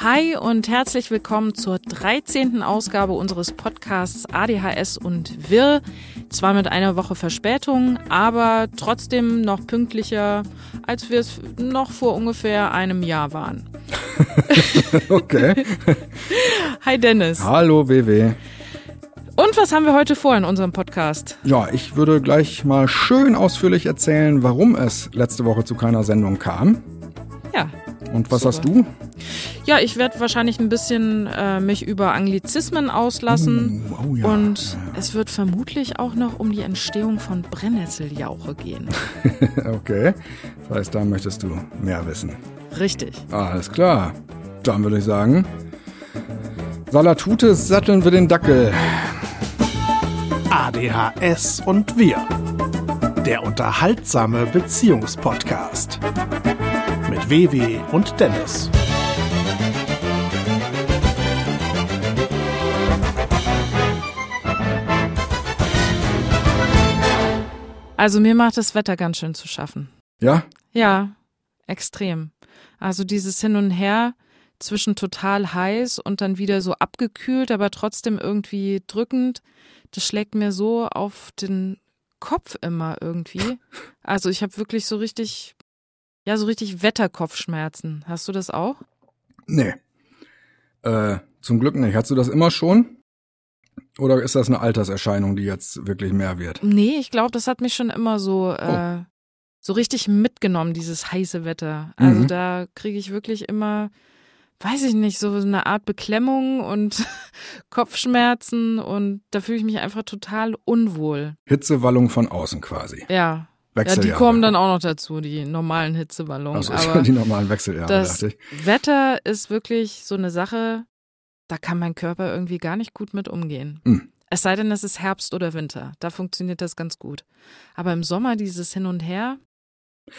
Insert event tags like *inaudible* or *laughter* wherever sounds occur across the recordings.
Hi und herzlich willkommen zur 13. Ausgabe unseres Podcasts ADHS und Wirr. Zwar mit einer Woche Verspätung, aber trotzdem noch pünktlicher, als wir es noch vor ungefähr einem Jahr waren. *laughs* okay. *laughs* Hi Dennis. Hallo WW. Und was haben wir heute vor in unserem Podcast? Ja, ich würde gleich mal schön ausführlich erzählen, warum es letzte Woche zu keiner Sendung kam. Ja. Und was Super. hast du? Ja, ich werde wahrscheinlich ein bisschen äh, mich über Anglizismen auslassen. Uh, oh ja. Und es wird vermutlich auch noch um die Entstehung von Brennnesseljauche gehen. *laughs* okay. Das heißt, da möchtest du mehr wissen. Richtig. Alles klar. Dann würde ich sagen, Salatute satteln wir den Dackel. ADHS und wir. Der unterhaltsame Beziehungspodcast. Mit WW und Dennis. Also mir macht das Wetter ganz schön zu schaffen. Ja? Ja, extrem. Also dieses Hin und Her zwischen total heiß und dann wieder so abgekühlt, aber trotzdem irgendwie drückend, das schlägt mir so auf den Kopf immer irgendwie. *laughs* Also ich habe wirklich so richtig, ja, so richtig Wetterkopfschmerzen. Hast du das auch? Nee. Äh, zum Glück nicht. Hast du das immer schon? Oder ist das eine Alterserscheinung, die jetzt wirklich mehr wird? Nee, ich glaube, das hat mich schon immer so, äh, so richtig mitgenommen, dieses heiße Wetter. Also Mhm. da kriege ich wirklich immer, weiß ich nicht, so eine Art Beklemmung und *laughs* Kopfschmerzen und da fühle ich mich einfach total unwohl. Hitzewallung von außen quasi. Ja. Ja, Wechseljahre. die kommen dann auch noch dazu, die normalen Hitzewallungen. Also *laughs* die normalen Wechseljahre, das dachte ich. Wetter ist wirklich so eine Sache, da kann mein Körper irgendwie gar nicht gut mit umgehen. Hm. Es sei denn, es ist Herbst oder Winter. Da funktioniert das ganz gut. Aber im Sommer dieses Hin und Her,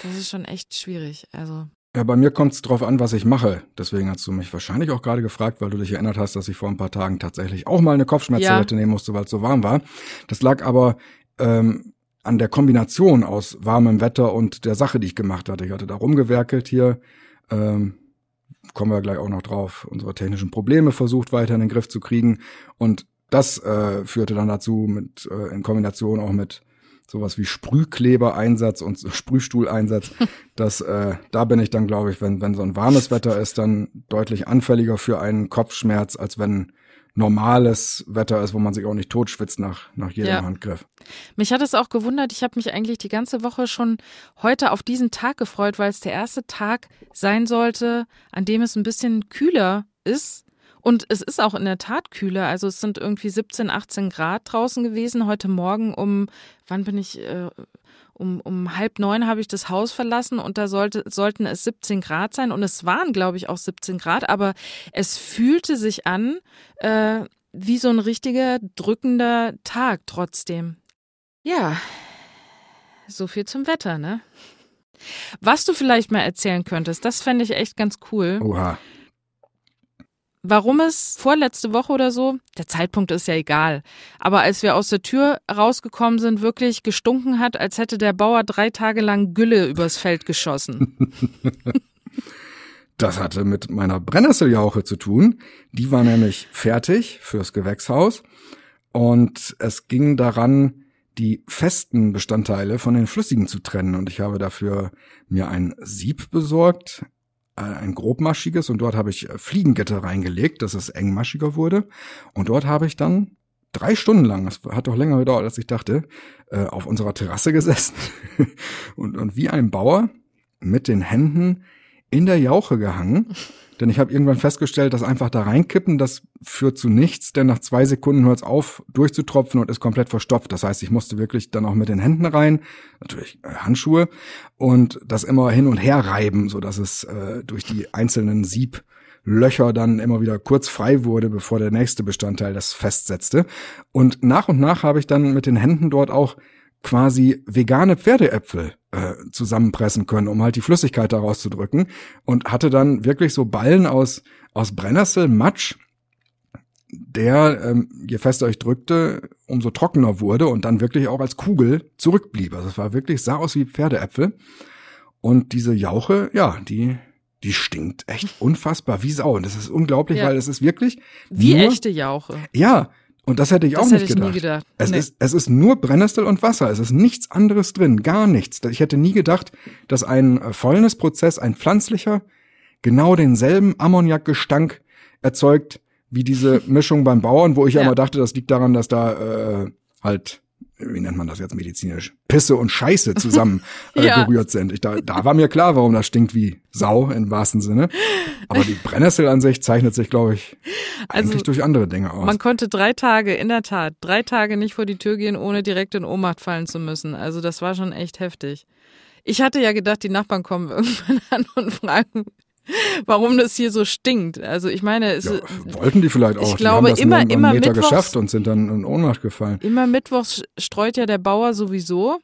das ist schon echt schwierig. Also, Ja, bei mir kommt es drauf an, was ich mache. Deswegen hast du mich wahrscheinlich auch gerade gefragt, weil du dich erinnert hast, dass ich vor ein paar Tagen tatsächlich auch mal eine Kopfschmerztablette nehmen musste, weil es so warm war. Das lag aber ähm, an der Kombination aus warmem Wetter und der Sache, die ich gemacht hatte. Ich hatte da rumgewerkelt hier. Ähm, kommen wir gleich auch noch drauf. Unsere technischen Probleme versucht weiter in den Griff zu kriegen. Und das äh, führte dann dazu, mit äh, in Kombination auch mit sowas wie Sprühklebereinsatz und *laughs* Sprühstuhleinsatz, *laughs* dass äh, da bin ich dann, glaube ich, wenn, wenn so ein warmes *laughs* Wetter ist, dann deutlich anfälliger für einen Kopfschmerz, als wenn normales Wetter ist, wo man sich auch nicht totschwitzt nach, nach jedem Ja. Handgriff. mich hat es auch gewundert. Ich habe mich eigentlich die ganze Woche schon heute auf diesen Tag gefreut, weil es der erste Tag sein sollte, an dem es ein bisschen kühler ist. Und es ist auch in der Tat kühler. Also es sind irgendwie 17, 18 Grad draußen gewesen. Heute Morgen um, wann bin ich, äh, um, um halb neun habe ich das Haus verlassen und da sollte, sollten es 17 Grad sein. Und es waren, glaube ich, auch 17 Grad, aber es fühlte sich an äh, wie so ein richtiger drückender Tag trotzdem. Ja, so viel zum Wetter, ne? Was du vielleicht mal erzählen könntest, das fände ich echt ganz cool. Oha. Warum es vorletzte Woche oder so, der Zeitpunkt ist ja egal, aber als wir aus der Tür rausgekommen sind, wirklich gestunken hat, als hätte der Bauer drei Tage lang Gülle übers Feld geschossen. *laughs* Das hatte mit meiner Brennnesseljauche zu tun. Die war nämlich fertig fürs Gewächshaus und es ging daran, die festen Bestandteile von den flüssigen zu trennen. Und ich habe dafür mir ein Sieb besorgt, ein grobmaschiges, und dort habe ich äh, Fliegengitter reingelegt, dass es engmaschiger wurde. Und dort habe ich dann drei Stunden lang, es hat doch länger gedauert, als ich dachte, äh, auf unserer Terrasse *laughs* gesessen und, und wie ein Bauer mit den Händen in der Jauche gehangen. Denn ich habe irgendwann festgestellt, dass einfach da reinkippen, das führt zu nichts, denn nach zwei Sekunden hört es auf, durchzutropfen und ist komplett verstopft. Das heißt, ich musste wirklich dann auch mit den Händen rein, natürlich äh, Handschuhe, und das immer hin und her reiben, so dass es äh, durch die einzelnen Sieblöcher dann immer wieder kurz frei wurde, bevor der nächste Bestandteil das festsetzte. Und nach und nach habe ich dann mit den Händen dort auch quasi vegane Pferdeäpfel äh, zusammenpressen können, um halt die Flüssigkeit da rauszudrücken und hatte dann wirklich so Ballen aus aus Brennnessel, Matsch, der, ähm, je fester ich drückte, umso trockener wurde und dann wirklich auch als Kugel zurückblieb. Also es war wirklich, sah aus wie Pferdeäpfel. Und diese Jauche, ja, die die stinkt echt unfassbar wie Sau. Und das ist unglaublich, Ja. weil es ist wirklich Wie echte Jauche. Ja, und das hätte ich Das auch hätte nicht ich nie gedacht. gedacht. Es, Nee. ist, es ist nur Brennnessel und Wasser. Es ist nichts anderes drin, gar nichts. Ich hätte nie gedacht, dass ein äh, Fäulnisprozess, ein pflanzlicher, genau denselben Ammoniakgestank erzeugt wie diese Mischung beim Bauern, wo ich Ja. immer dachte, das liegt daran, dass da äh, halt wie nennt man das jetzt medizinisch, Pisse und Scheiße zusammen äh, *laughs* Ja. berührt sind. Ich, da, da war mir klar, warum das stinkt wie Sau im wahrsten Sinne. Aber die Brennnessel an sich zeichnet sich, glaube ich, eigentlich Also, durch andere Dinge aus. Man konnte drei Tage, in der Tat, drei Tage nicht vor die Tür gehen, ohne direkt in Ohnmacht fallen zu müssen. Also das war schon echt heftig. Ich hatte ja gedacht, die Nachbarn kommen *laughs* irgendwann an und fragen, *laughs* warum das hier so stinkt. Also ich meine, es Ja, ist, wollten die vielleicht auch. Ich glaube, die das immer- immer Meter mittwochs- geschafft und sind dann in Ohnmacht gefallen. immer mittwochs streut ja der Bauer sowieso.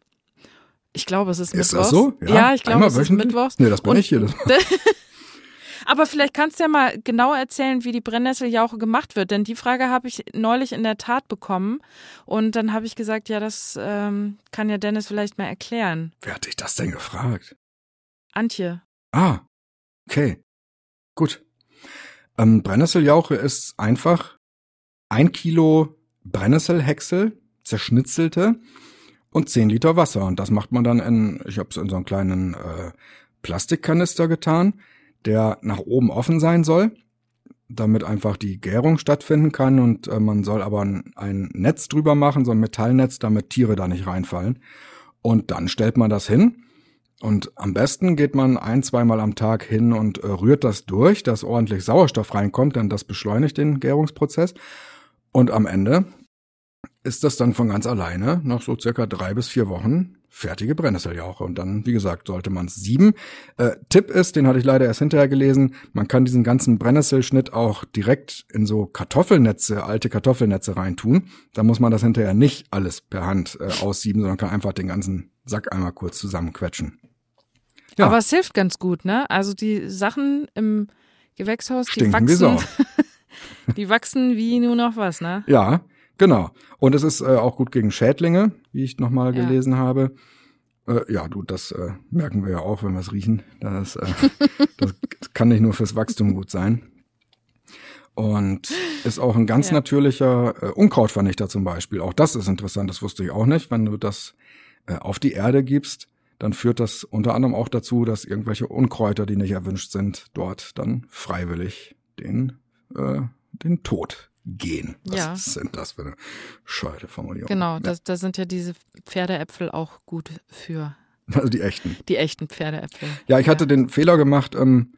Ich glaube, es ist, Ist mittwochs. das so? Ja, ich glaube, es ist mittwochs. Nee, das bin Und- ich hier. *laughs* Aber vielleicht kannst du ja mal genau erzählen, wie die Brennnesseljauche gemacht wird, denn die Frage habe ich neulich in der Tat bekommen und dann habe ich gesagt, ja, das ähm, kann ja Dennis vielleicht mal erklären. wer hat dich das denn gefragt? Antje. Ah, okay. Gut. Ähm, Brennnesseljauche ist einfach ein Kilo Brennnesselhäcksel, zerschnitzelte und 10 Liter Wasser. Und das macht man dann in, ich habe es in so einen kleinen äh, Plastikkanister getan, der nach oben offen sein soll, damit einfach die Gärung stattfinden kann. Und äh, man soll aber ein, ein Netz drüber machen, so ein Metallnetz, damit Tiere da nicht reinfallen. Und dann stellt man das hin. Und am besten geht man ein, zweimal am Tag hin und äh, rührt das durch, dass ordentlich Sauerstoff reinkommt, denn das beschleunigt den Gärungsprozess. Und am Ende ist das dann von ganz alleine nach so circa drei bis vier Wochen fertige Brennnesseljauche. Und dann, wie gesagt, sollte man es sieben. Äh, Tipp ist, den hatte ich leider erst hinterher gelesen, man kann diesen ganzen Brennnesselschnitt auch direkt in so Kartoffelnetze, alte Kartoffelnetze reintun. Da muss man das hinterher nicht alles per Hand äh, aussieben, sondern kann einfach den ganzen Sack einmal kurz zusammenquetschen. Ja. Aber es hilft ganz gut, ne? Also die Sachen im Gewächshaus, die Stinken wachsen, *laughs* die wachsen wie nur noch was, ne? Ja, genau. Und es ist äh, auch gut gegen Schädlinge, wie ich nochmal Ja. gelesen habe. Äh, ja, du, das äh, merken wir ja auch, wenn wir es riechen. Das, äh, *laughs* das kann nicht nur fürs Wachstum gut sein. Und ist auch ein ganz Ja. natürlicher äh, Unkrautvernichter zum Beispiel. Auch das ist interessant, das wusste ich auch nicht. Wenn du das äh, auf die Erde gibst, dann führt das unter anderem auch dazu, dass irgendwelche Unkräuter, die nicht erwünscht sind, dort dann freiwillig den, äh, den Tod gehen. Was Ja. sind das für eine scheide Formulierung? Genau, da, sind ja diese Pferdeäpfel auch gut für also die echten. die echten Pferdeäpfel. Ja, ich hatte den Fehler gemacht. Ähm,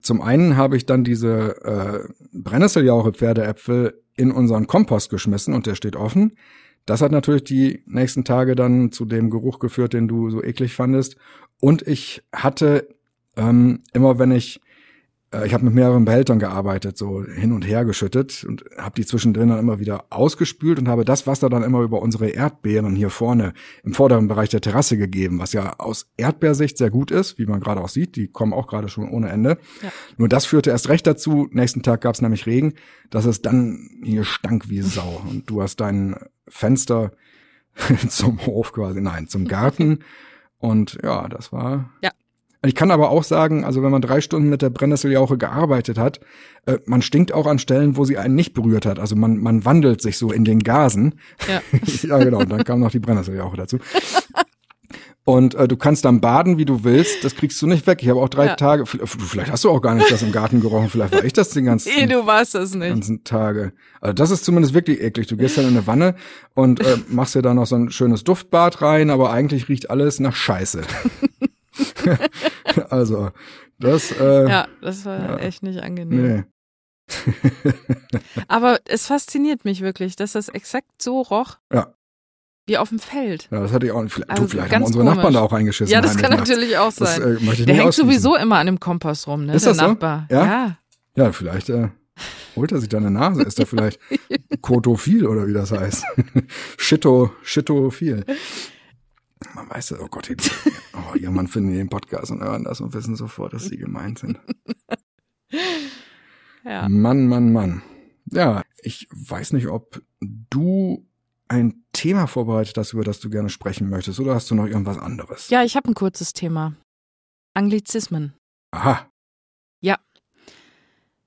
zum einen habe ich dann diese äh, Brennnesseljauche Pferdeäpfel in unseren Kompost geschmissen und der steht offen. Das hat natürlich die nächsten Tage dann zu dem Geruch geführt, den du so eklig fandest. Und ich hatte ähm, immer, wenn ich ich habe mit mehreren Behältern gearbeitet, so hin und her geschüttet und habe die zwischendrin dann immer wieder ausgespült und habe das Wasser dann immer über unsere Erdbeeren hier vorne im vorderen Bereich der Terrasse gegeben, was ja aus Erdbeersicht sehr gut ist, wie man gerade auch sieht. Die kommen auch gerade schon ohne Ende. Ja. Nur das führte erst recht dazu. Nächsten Tag gab es nämlich Regen, dass es dann hier stank wie Sau *laughs* und du hast dein Fenster *laughs* zum Hof quasi, nein, zum Garten *laughs* und ja, das war Ja. Ich kann aber auch sagen, also wenn man drei Stunden mit der Brennnesseljauche gearbeitet hat, äh, man stinkt auch an Stellen, wo sie einen nicht berührt hat. Also man, man wandelt sich so in den Gasen. Ja. *laughs* ja, genau. Und dann kam noch die Brennnesseljauche dazu. Und äh, du kannst dann baden, wie du willst. Das kriegst du nicht weg. Ich habe auch drei Ja. Tage. Vielleicht hast du auch gar nicht das im Garten gerochen. Vielleicht war ich das den ganzen, Nee, du warst es nicht. ganzen Tage. Also das ist zumindest wirklich eklig. Du gehst dann in eine Wanne und äh, machst dir da noch so ein schönes Duftbad rein, aber eigentlich riecht alles nach Scheiße. *laughs* *laughs* also das. Äh, Ja, das war Ja. echt nicht angenehm. Nee. *laughs* *laughs* Aber es fasziniert mich wirklich, dass das exakt so roch. Ja. Wie auf dem Feld. Ja, das hatte ich auch. Vielleicht, Also du, vielleicht haben unsere komisch. Nachbarn da auch reingeschissen. Ja, das kann nachts. natürlich auch Das sein. äh, möchte ich Der hängt ausschließen. sowieso immer an dem Kompost rum, ne? Ist der das so? Nachbar. Ja? ja. Ja, vielleicht äh, holt er sich da eine Nase. Ist er vielleicht kotophil oder wie das heißt? Shito, shitophil. Man weiß das, oh Gott, oh, irgendwann finden die den Podcast und hören das und wissen sofort, dass sie gemeint sind. *laughs* ja. Mann, Mann, Mann. Ja, ich weiß nicht, ob du ein Thema vorbereitet hast, über das du gerne sprechen möchtest, oder hast du noch irgendwas anderes? Ja, ich habe ein kurzes Thema. Anglizismen. Aha. Ja.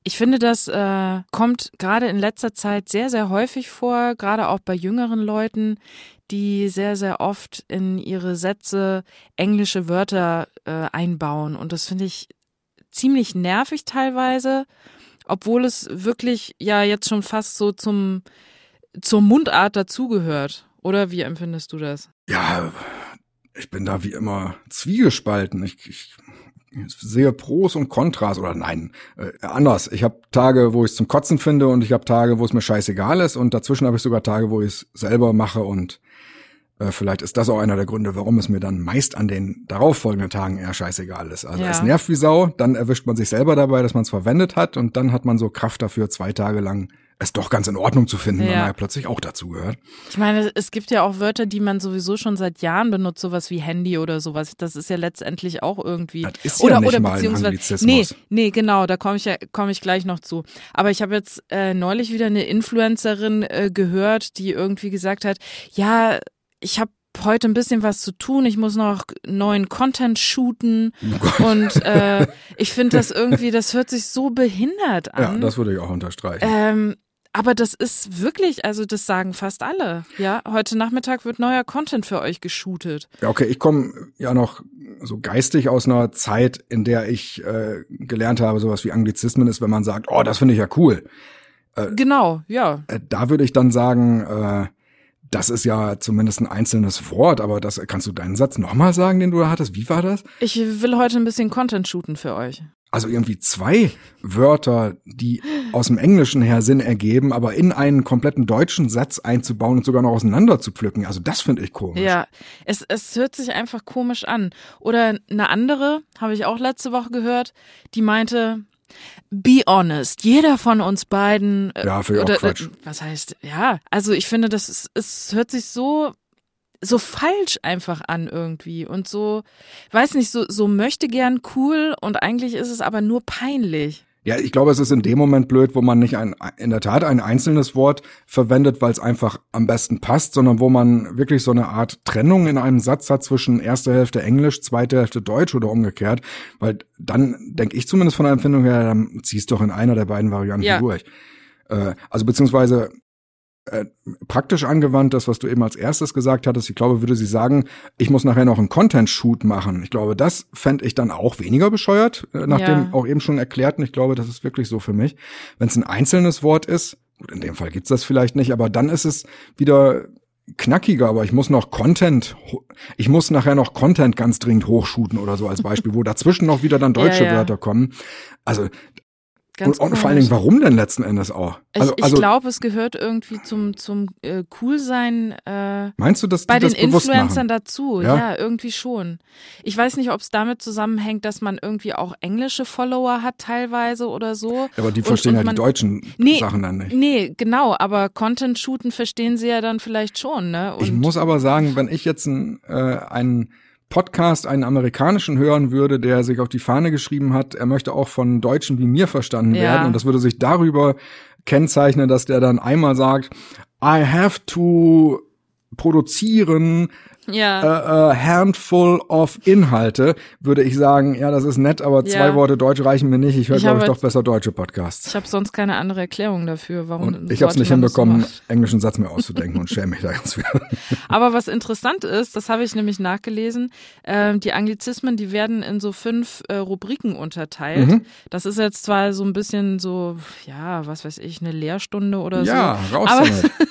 Ich finde, das äh, kommt gerade in letzter Zeit sehr, sehr häufig vor, gerade auch bei jüngeren Leuten, die sehr, sehr oft in ihre Sätze englische Wörter äh, einbauen. Und das finde ich ziemlich nervig teilweise, obwohl es wirklich ja jetzt schon fast so zum zur Mundart dazugehört. Oder wie empfindest du das? Ja, ich bin da wie immer zwiegespalten. Ich, ich sehe Pros und Kontras oder nein, äh, anders. Ich habe Tage, wo ich es zum Kotzen finde und ich habe Tage, wo es mir scheißegal ist und dazwischen habe ich sogar Tage, wo ich es selber mache und äh, vielleicht ist das auch einer der Gründe, warum es mir dann meist an den darauffolgenden Tagen eher scheißegal ist. Also Ja. es nervt wie Sau, dann erwischt man sich selber dabei, dass man es verwendet hat und dann hat man so Kraft dafür, zwei Tage lang es doch ganz in Ordnung zu finden, Ja. man ja plötzlich auch dazu gehört. Ich meine, es gibt ja auch Wörter, die man sowieso schon seit Jahren benutzt, sowas wie Handy oder sowas. Das ist ja letztendlich auch irgendwie. Das ist oder, ja nicht oder mal beziehungsweise. Anglizismus. Nee, nee, genau, da komme ich ja, komme ich gleich noch zu. Aber ich habe jetzt äh, neulich wieder eine Influencerin äh, gehört, die irgendwie gesagt hat, ja, ich habe heute ein bisschen was zu tun, ich muss noch neuen Content shooten *laughs* und äh, ich finde das irgendwie, das hört sich so behindert Ja, an. das würde ich auch unterstreichen. Ähm, aber das ist wirklich, also das sagen fast alle. Ja, heute Nachmittag wird neuer Content für euch geshootet. Ja, okay, ich komme ja noch so geistig aus einer Zeit, in der ich äh, gelernt habe, sowas wie Anglizismen ist, wenn man sagt, oh, das finde ich ja cool. Genau, ja. Äh, da würde ich dann sagen, äh, das ist ja zumindest ein einzelnes Wort, aber das kannst du deinen Satz nochmal sagen, den du da hattest? Wie war das? Ich will heute ein bisschen Content shooten für euch. Also irgendwie zwei Wörter, die aus dem Englischen her Sinn ergeben, aber in einen kompletten deutschen Satz einzubauen und sogar noch auseinander zu pflücken. Also das finde ich komisch. Ja, es, es hört sich einfach komisch an. Oder eine andere, habe ich auch letzte Woche gehört, die meinte, be honest, jeder von uns beiden. äh, Ja, auch oder, Quatsch. Äh, was heißt, ja, also ich finde, das ist, es hört sich so so falsch einfach an irgendwie und so, weiß nicht, so, so möchte gern cool und eigentlich ist es aber nur peinlich. Ja, ich glaube, es ist in dem Moment blöd, wo man nicht ein, in der Tat ein einzelnes Wort verwendet, weil es einfach am besten passt, sondern wo man wirklich so eine Art Trennung in einem Satz hat zwischen erster Hälfte Englisch, zweite Hälfte Deutsch oder umgekehrt. Weil dann denke ich zumindest von der Empfindung her, dann ziehst doch in einer der beiden Varianten Ja. durch. Äh, also beziehungsweise äh, praktisch angewandt, das, was du eben als erstes gesagt hattest, ich glaube, würde sie sagen, ich muss nachher noch einen Content-Shoot machen. Ich glaube, das fände ich dann auch weniger bescheuert, äh, nach Ja. dem auch eben schon erklärten. Ich glaube, das ist wirklich so für mich. Wenn es ein einzelnes Wort ist, gut, in dem Fall gibt's das vielleicht nicht, aber dann ist es wieder knackiger, aber ich muss noch Content, ich muss nachher noch Content ganz dringend hochshooten oder so als Beispiel, wo dazwischen noch wieder dann *laughs* deutsche Ja, ja. Wörter kommen. Also, Ganz und, und vor allen. Dingen, warum denn letzten Endes auch? Also, ich ich also glaube, es gehört irgendwie zum, zum äh, Coolsein äh, meinst du, dass bei die den das Influencern machen? dazu. Ja? Ja? irgendwie schon. Ich weiß nicht, ob es damit zusammenhängt, dass man irgendwie auch englische Follower hat teilweise oder so. Aber die Und- verstehen und ja die man- deutschen Nee, Sachen dann nicht. Nee, genau, aber Content shooten verstehen sie ja dann vielleicht schon, ne? Und Ich muss aber sagen, wenn ich jetzt ein, äh, einen Podcast, einen amerikanischen hören würde, der sich auf die Fahne geschrieben hat, er möchte auch von Deutschen wie mir verstanden Ja. werden und das würde sich darüber kennzeichnen, dass der dann einmal sagt, I have to produzieren ja. a, a handful of Inhalte, würde ich sagen, ja, das ist nett, aber zwei Ja. Worte Deutsch reichen mir nicht. Ich höre, glaube ich, doch besser deutsche Podcasts. ich habe sonst keine andere Erklärung dafür, warum Und ich habe es nicht so hinbekommen, machen. englischen Satz mir auszudenken und schäme mich da ganz für. *laughs* Aber was interessant ist, das habe ich nämlich nachgelesen, ähm, die Anglizismen, die werden in so fünf äh, Rubriken unterteilt. Mhm. Das ist jetzt zwar so ein bisschen so, ja, was weiß ich, eine Lehrstunde oder Ja, so. raus Aber- damit. *laughs*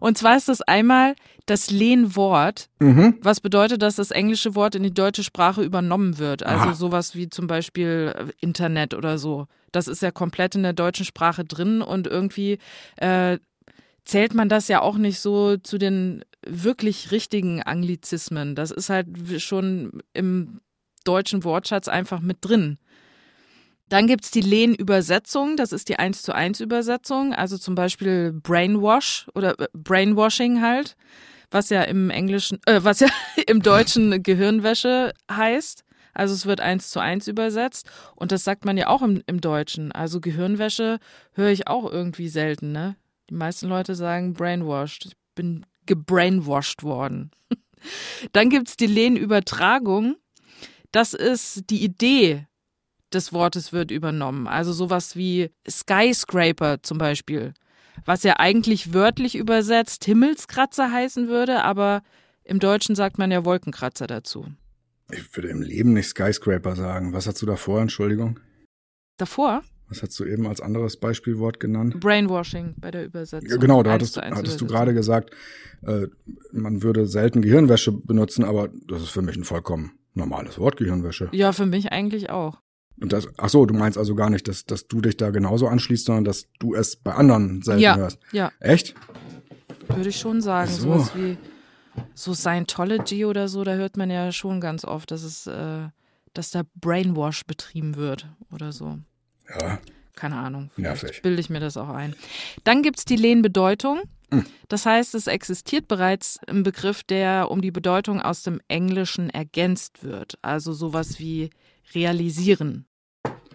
Und zwar ist das einmal das Lehnwort, Mhm. was bedeutet, dass das englische Wort in die deutsche Sprache übernommen wird. Also Aha. sowas wie zum Beispiel äh, Internet oder so. Das ist ja komplett in der deutschen Sprache drin und irgendwie äh, zählt man das ja auch nicht so zu den wirklich richtigen Anglizismen. Das ist halt schon im deutschen Wortschatz einfach mit drin. Dann gibt's die Lehnübersetzung, das ist die 1 zu 1 Übersetzung, also zum Beispiel Brainwash oder äh, Brainwashing halt, was ja im Englischen, äh, was ja *laughs* im Deutschen Gehirnwäsche heißt. Also es wird eins zu eins übersetzt und das sagt man ja auch im, im Deutschen. Also Gehirnwäsche höre ich auch irgendwie selten, ne? Die meisten Leute sagen brainwashed. Ich bin gebrainwashed worden. *laughs* Dann gibt's die Lehnübertragung. Das ist die Idee des Wortes wird übernommen. Also sowas wie Skyscraper zum Beispiel, was ja eigentlich wörtlich übersetzt Himmelskratzer heißen würde, aber im Deutschen sagt man ja Wolkenkratzer dazu. Ich würde im Leben nicht Skyscraper sagen. Was hast du davor, Entschuldigung? Davor? Was hast du eben als anderes Beispielwort genannt? Brainwashing bei der Übersetzung. Ja, genau, da hattest, hattest du gerade gesagt, äh, man würde selten Gehirnwäsche benutzen, aber das ist für mich ein vollkommen normales Wort, Gehirnwäsche. Ja, für mich eigentlich auch. Und das, ach so, du meinst also gar nicht, dass, dass du dich da genauso anschließt, sondern dass du es bei anderen selten ja, hörst. Ja. Echt? Würde ich schon sagen. So. Sowas wie so Scientology oder so, da hört man ja schon ganz oft, dass es, äh, dass da Brainwash betrieben wird oder so. Ja. Keine Ahnung. Vielleicht Nervig. bilde ich mir das auch ein. Dann gibt's die Lehnbedeutung. Das heißt, es existiert bereits ein Begriff, der um die Bedeutung aus dem Englischen ergänzt wird. Also sowas wie realisieren.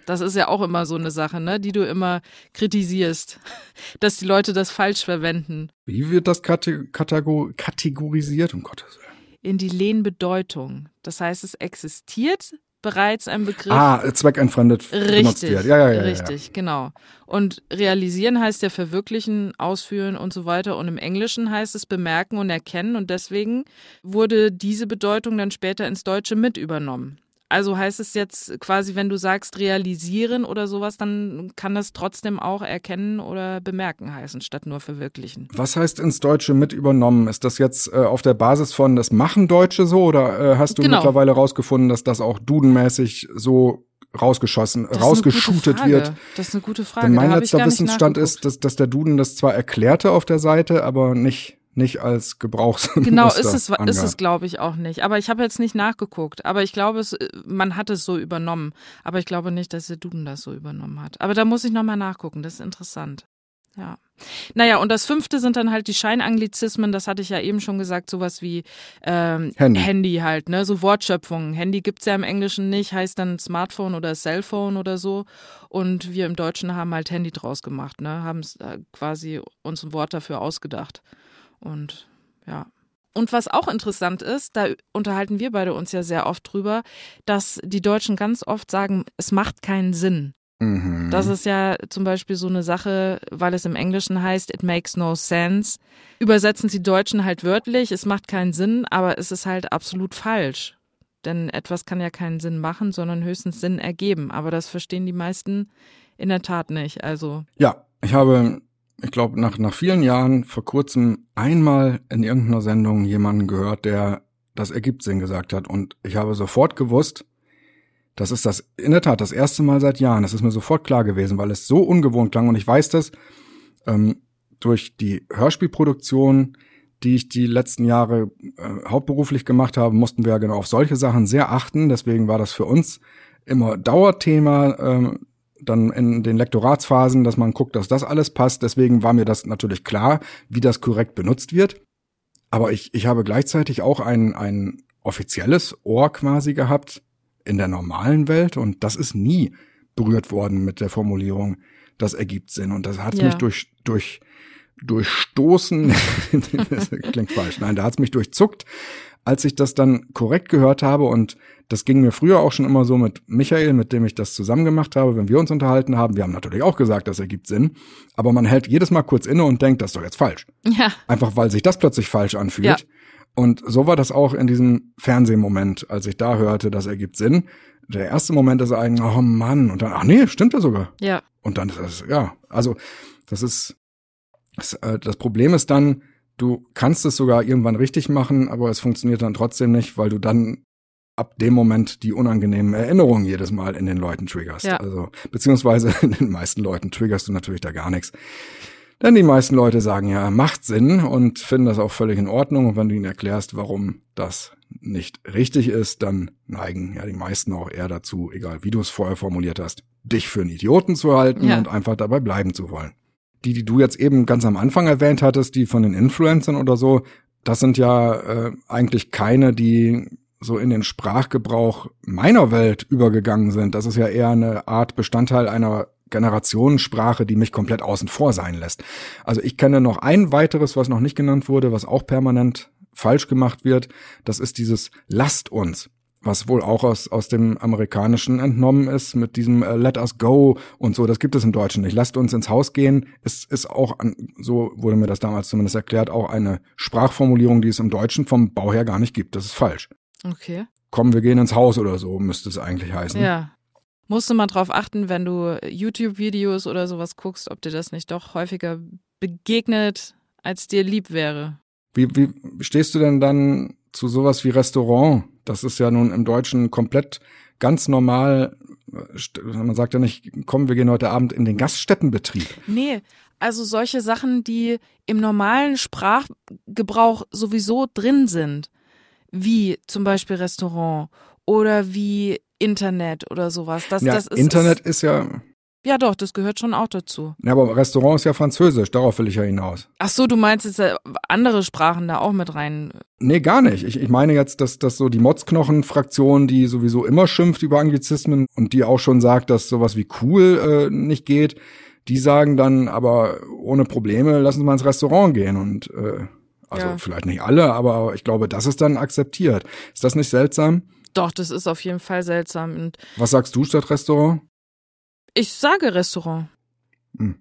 Das ist ja auch immer so eine Sache, ne, die du immer kritisierst, *laughs* dass die Leute das falsch verwenden. Wie wird das kate kategor kategorisiert? Um Gottes Willen. In die Lehnbedeutung. Das heißt, es existiert bereits ein Begriff. Ah, zweckentfremdet benutzt Richtig, wird. Ja, ja, ja. richtig, genau. Und realisieren heißt ja verwirklichen, ausführen und so weiter. Und im Englischen heißt es bemerken und erkennen. Und deswegen wurde diese Bedeutung dann später ins Deutsche mit übernommen. Also heißt es jetzt quasi, wenn du sagst realisieren oder sowas, dann kann das trotzdem auch erkennen oder bemerken heißen, statt nur verwirklichen. Was heißt ins Deutsche mit übernommen? Ist das jetzt äh, auf der Basis von das machen Deutsche so oder äh, hast du Genau. mittlerweile rausgefunden, dass das auch dudenmäßig so rausgeschossen, Das rausgeschootet wird? Das ist eine gute Frage. Denn mein letzter Wissensstand ist, dass, dass der Duden das zwar erklärte auf der Seite, aber nicht nicht als Gebrauchsmuster *laughs* Genau, ist es, ist es glaube ich, auch nicht. Aber ich habe jetzt nicht nachgeguckt. Aber ich glaube, es, man hat es so übernommen. Aber ich glaube nicht, dass der Duden das so übernommen hat. Aber da muss ich nochmal nachgucken. Das ist interessant. Ja. Naja, und das fünfte sind dann halt die Scheinanglizismen, das hatte ich ja eben schon gesagt, sowas wie ähm, Handy. Handy halt, ne? So Wortschöpfungen. Handy gibt's ja im Englischen nicht, heißt dann Smartphone oder Cellphone oder so. Und wir im Deutschen haben halt Handy draus gemacht, ne? Haben äh, quasi uns ein Wort dafür ausgedacht. Und ja. Und was auch interessant ist, da unterhalten wir beide uns ja sehr oft drüber, dass die Deutschen ganz oft sagen, es macht keinen Sinn. Mhm. Das ist ja zum Beispiel so eine Sache, weil es im Englischen heißt, it makes no sense. Übersetzen sie Deutschen halt wörtlich, es macht keinen Sinn, aber es ist halt absolut falsch. Denn etwas kann ja keinen Sinn machen, sondern höchstens Sinn ergeben. Aber das verstehen die meisten in der Tat nicht. Also, Ja, ich habe, ich glaube, nach, nach vielen Jahren vor kurzem einmal in irgendeiner Sendung jemanden gehört, der das ergibt Sinn gesagt hat. Und ich habe sofort gewusst, das ist das, in der Tat, das erste Mal seit Jahren. Das ist mir sofort klar gewesen, weil es so ungewohnt klang. Und ich weiß das ähm, durch die Hörspielproduktion, die ich die letzten Jahre äh, hauptberuflich gemacht habe, mussten wir ja genau auf solche Sachen sehr achten. Deswegen war das für uns immer Dauerthema, ähm, dann in den Lektoratsphasen, dass man guckt, dass das alles passt. Deswegen war mir das natürlich klar, wie das korrekt benutzt wird. Aber ich, ich habe gleichzeitig auch ein, ein offizielles Ohr quasi gehabt in der normalen Welt und das ist nie berührt worden mit der Formulierung, das ergibt Sinn. Und das hat Ja. mich durch, durch, durchstoßen, *laughs* das klingt falsch, nein, da hat es mich durchzuckt, als ich das dann korrekt gehört habe und das ging mir früher auch schon immer so mit Michael, mit dem ich das zusammen gemacht habe, wenn wir uns unterhalten haben. Wir haben natürlich auch gesagt, das ergibt Sinn, aber man hält jedes Mal kurz inne und denkt, das ist doch jetzt falsch. ja, Einfach weil sich das plötzlich falsch anfühlt. Ja. Und so war das auch in diesem Fernsehmoment, als ich da hörte, das ergibt Sinn. Der erste Moment ist eigentlich, oh Mann, und dann, ach nee, stimmt ja sogar. ja, Und dann ist das, ja, also das ist, das, äh, das Problem ist dann, du kannst es sogar irgendwann richtig machen, aber es funktioniert dann trotzdem nicht, weil du dann ab dem Moment die unangenehmen Erinnerungen jedes Mal in den Leuten triggerst. Ja. Also, beziehungsweise *laughs* in den meisten Leuten triggerst du natürlich da gar nichts. Denn die meisten Leute sagen ja, macht Sinn und finden das auch völlig in Ordnung. Und wenn du ihnen erklärst, warum das nicht richtig ist, dann neigen ja die meisten auch eher dazu, egal wie du es vorher formuliert hast, dich für einen Idioten zu halten Ja. und einfach dabei bleiben zu wollen. Die, die du jetzt eben ganz am Anfang erwähnt hattest, die von den Influencern oder so, das sind ja äh, eigentlich keine, die so in den Sprachgebrauch meiner Welt übergegangen sind. Das ist ja eher eine Art Bestandteil einer Generationensprache, die mich komplett außen vor sein lässt. Also ich kenne noch ein weiteres, was noch nicht genannt wurde, was auch permanent falsch gemacht wird. Das ist dieses lasst uns. was wohl auch aus, aus dem Amerikanischen entnommen ist, mit diesem äh, Let us go und so, das gibt es im Deutschen nicht. Lasst uns ins Haus gehen, ist, ist auch, an, so wurde mir das damals zumindest erklärt, auch eine Sprachformulierung, die es im Deutschen vom Bau her gar nicht gibt. Das ist falsch. Okay. Komm, wir gehen ins Haus oder so, müsste es eigentlich heißen. Ja. Musst du mal drauf achten, wenn du YouTube-Videos oder sowas guckst, ob dir das nicht doch häufiger begegnet, als dir lieb wäre. Wie, wie stehst du denn dann zu sowas wie Restaurant? Das ist ja nun im Deutschen komplett ganz normal. Man sagt ja nicht, komm, wir gehen heute Abend in den Gaststättenbetrieb. Nee, also solche Sachen, die im normalen Sprachgebrauch sowieso drin sind, wie zum Beispiel Restaurant oder wie Internet oder sowas. Das, ja, das ist, Internet ist ja. Ja, doch, das gehört schon auch dazu. Ja, aber Restaurant ist ja Französisch, darauf will ich ja hinaus. Ach so, du meinst jetzt äh, andere Sprachen da auch mit rein? Nee, gar nicht. Ich, ich meine jetzt, dass, dass so die Motzknochen-Fraktion, die sowieso immer schimpft über Anglizismen und die auch schon sagt, dass sowas wie cool äh, nicht geht, die sagen dann aber ohne Probleme, lassen Sie mal ins Restaurant gehen und äh, also Ja. vielleicht nicht alle, aber ich glaube, das ist dann akzeptiert. Ist das nicht seltsam? Doch, das ist auf jeden Fall seltsam. Und Was sagst du statt Restaurant? ich sage Restaurant. Hm.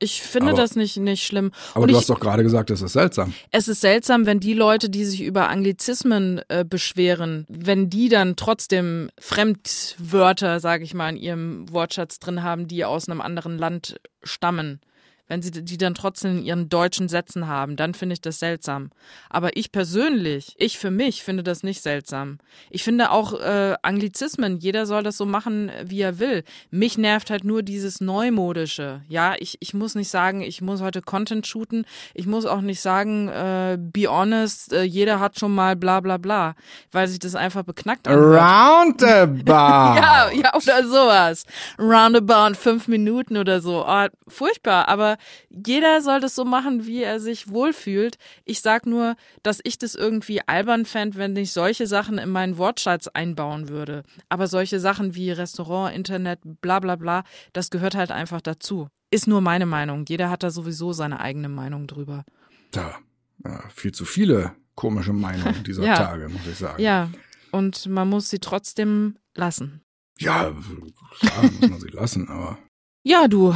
Ich finde Aber- das nicht, nicht schlimm. Aber Und du ich, hast doch gerade gesagt, das ist seltsam. es ist seltsam, wenn die Leute, die sich über Anglizismen äh, beschweren, wenn die dann trotzdem Fremdwörter, sage ich mal, in ihrem Wortschatz drin haben, die aus einem anderen Land stammen. Wenn sie die dann trotzdem in ihren deutschen Sätzen haben, dann finde ich das seltsam. Aber ich persönlich, ich für mich finde das nicht seltsam. Ich finde auch äh, Anglizismen, jeder soll das so machen, wie er will. Mich nervt halt nur dieses Neumodische. Ja, ich, ich muss nicht sagen, ich muss heute Content shooten. Ich muss auch nicht sagen, äh, be honest, äh, jeder hat schon mal bla bla bla, weil sich das einfach beknackt anhört. Roundabout. *laughs* Ja, ja, oder sowas. Roundabout fünf Minuten oder so. Oh, furchtbar. Aber jeder soll das so machen, wie er sich wohlfühlt. Ich sag nur, dass ich das irgendwie albern fände, wenn ich solche Sachen in meinen Wortschatz einbauen würde. Aber solche Sachen wie Restaurant, Internet, bla bla bla, das gehört halt einfach dazu. Ist nur meine Meinung. Jeder hat da sowieso seine eigene Meinung drüber. Da, ja, viel zu viele komische Meinungen dieser *laughs* Ja. Tage, muss ich sagen. Ja. Und man muss sie trotzdem lassen. Ja, klar, muss man sie lassen, aber Ja, du.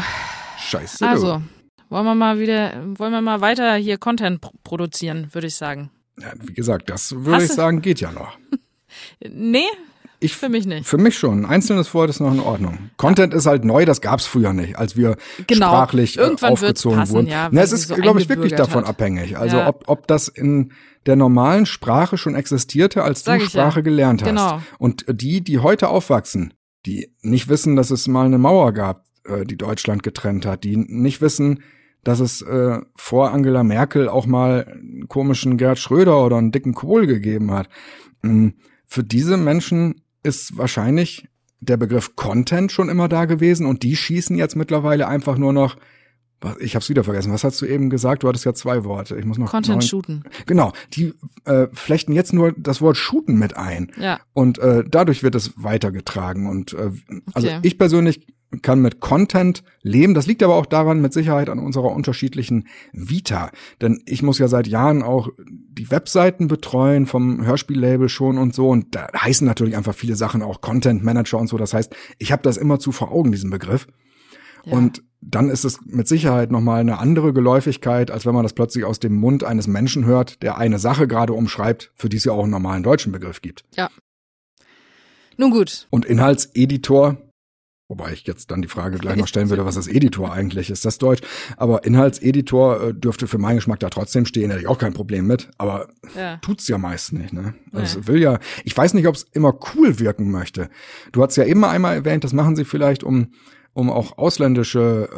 Scheiße. Also, wollen wir mal wieder, wollen wir mal weiter hier Content pr produzieren, würde ich sagen. Ja, wie gesagt, das würde Hast ich sagen, geht ja noch. *laughs* Nee, Ich, für mich nicht. Für mich schon. Ein einzelnes Wort ist noch in Ordnung. Content ist halt neu, das gab's früher nicht, als wir Genau. sprachlich äh, Irgendwann aufgezogen passen, wurden. ja, Na, wenn es ist, so glaube ich, wirklich eingebürgert davon hat. abhängig. Also Ja. ob, ob das in der normalen Sprache schon existierte, als Sag du ich ja. Sprache gelernt hast. Genau. Und die, die heute aufwachsen, die nicht wissen, dass es mal eine Mauer gab, äh, die Deutschland getrennt hat, die nicht wissen, dass es äh, vor Angela Merkel auch mal einen komischen Gerd Schröder oder einen dicken Kohl gegeben hat. Mm, Für diese Menschen ist wahrscheinlich der Begriff Content schon immer da gewesen und die schießen jetzt mittlerweile einfach nur noch ich hab's wieder vergessen. Was hast du eben gesagt? Du hattest ja zwei Worte. Ich muss noch Content neun- shooten. Genau, die äh, flechten jetzt nur das Wort shooten mit ein. Ja. Und äh, dadurch wird es weitergetragen. Und äh, also Okay. ich persönlich kann mit Content leben. Das liegt aber auch daran, mit Sicherheit an unserer unterschiedlichen Vita. Denn ich muss ja seit Jahren auch die Webseiten betreuen vom Hörspiellabel schon und so. Und da heißen natürlich einfach viele Sachen auch Content Manager und so. Das heißt, ich habe das immer zu vor Augen, diesen Begriff. ja. Und dann ist es mit Sicherheit nochmal eine andere Geläufigkeit, als wenn man das plötzlich aus dem Mund eines Menschen hört, der eine Sache gerade umschreibt, für die es ja auch einen normalen deutschen Begriff gibt. Nun gut. Und Inhaltseditor, wobei ich jetzt dann die Frage gleich noch stellen würde, was ist Editor eigentlich? Ist das Deutsch? Aber Inhaltseditor äh, dürfte für meinen Geschmack da trotzdem stehen, hätte ich auch kein Problem mit. Aber Ja. tut's ja meist nicht, ne? Also Nee. will ja, ich weiß nicht, ob es immer cool wirken möchte. Du hast ja immer einmal erwähnt, das machen sie vielleicht, um um auch ausländische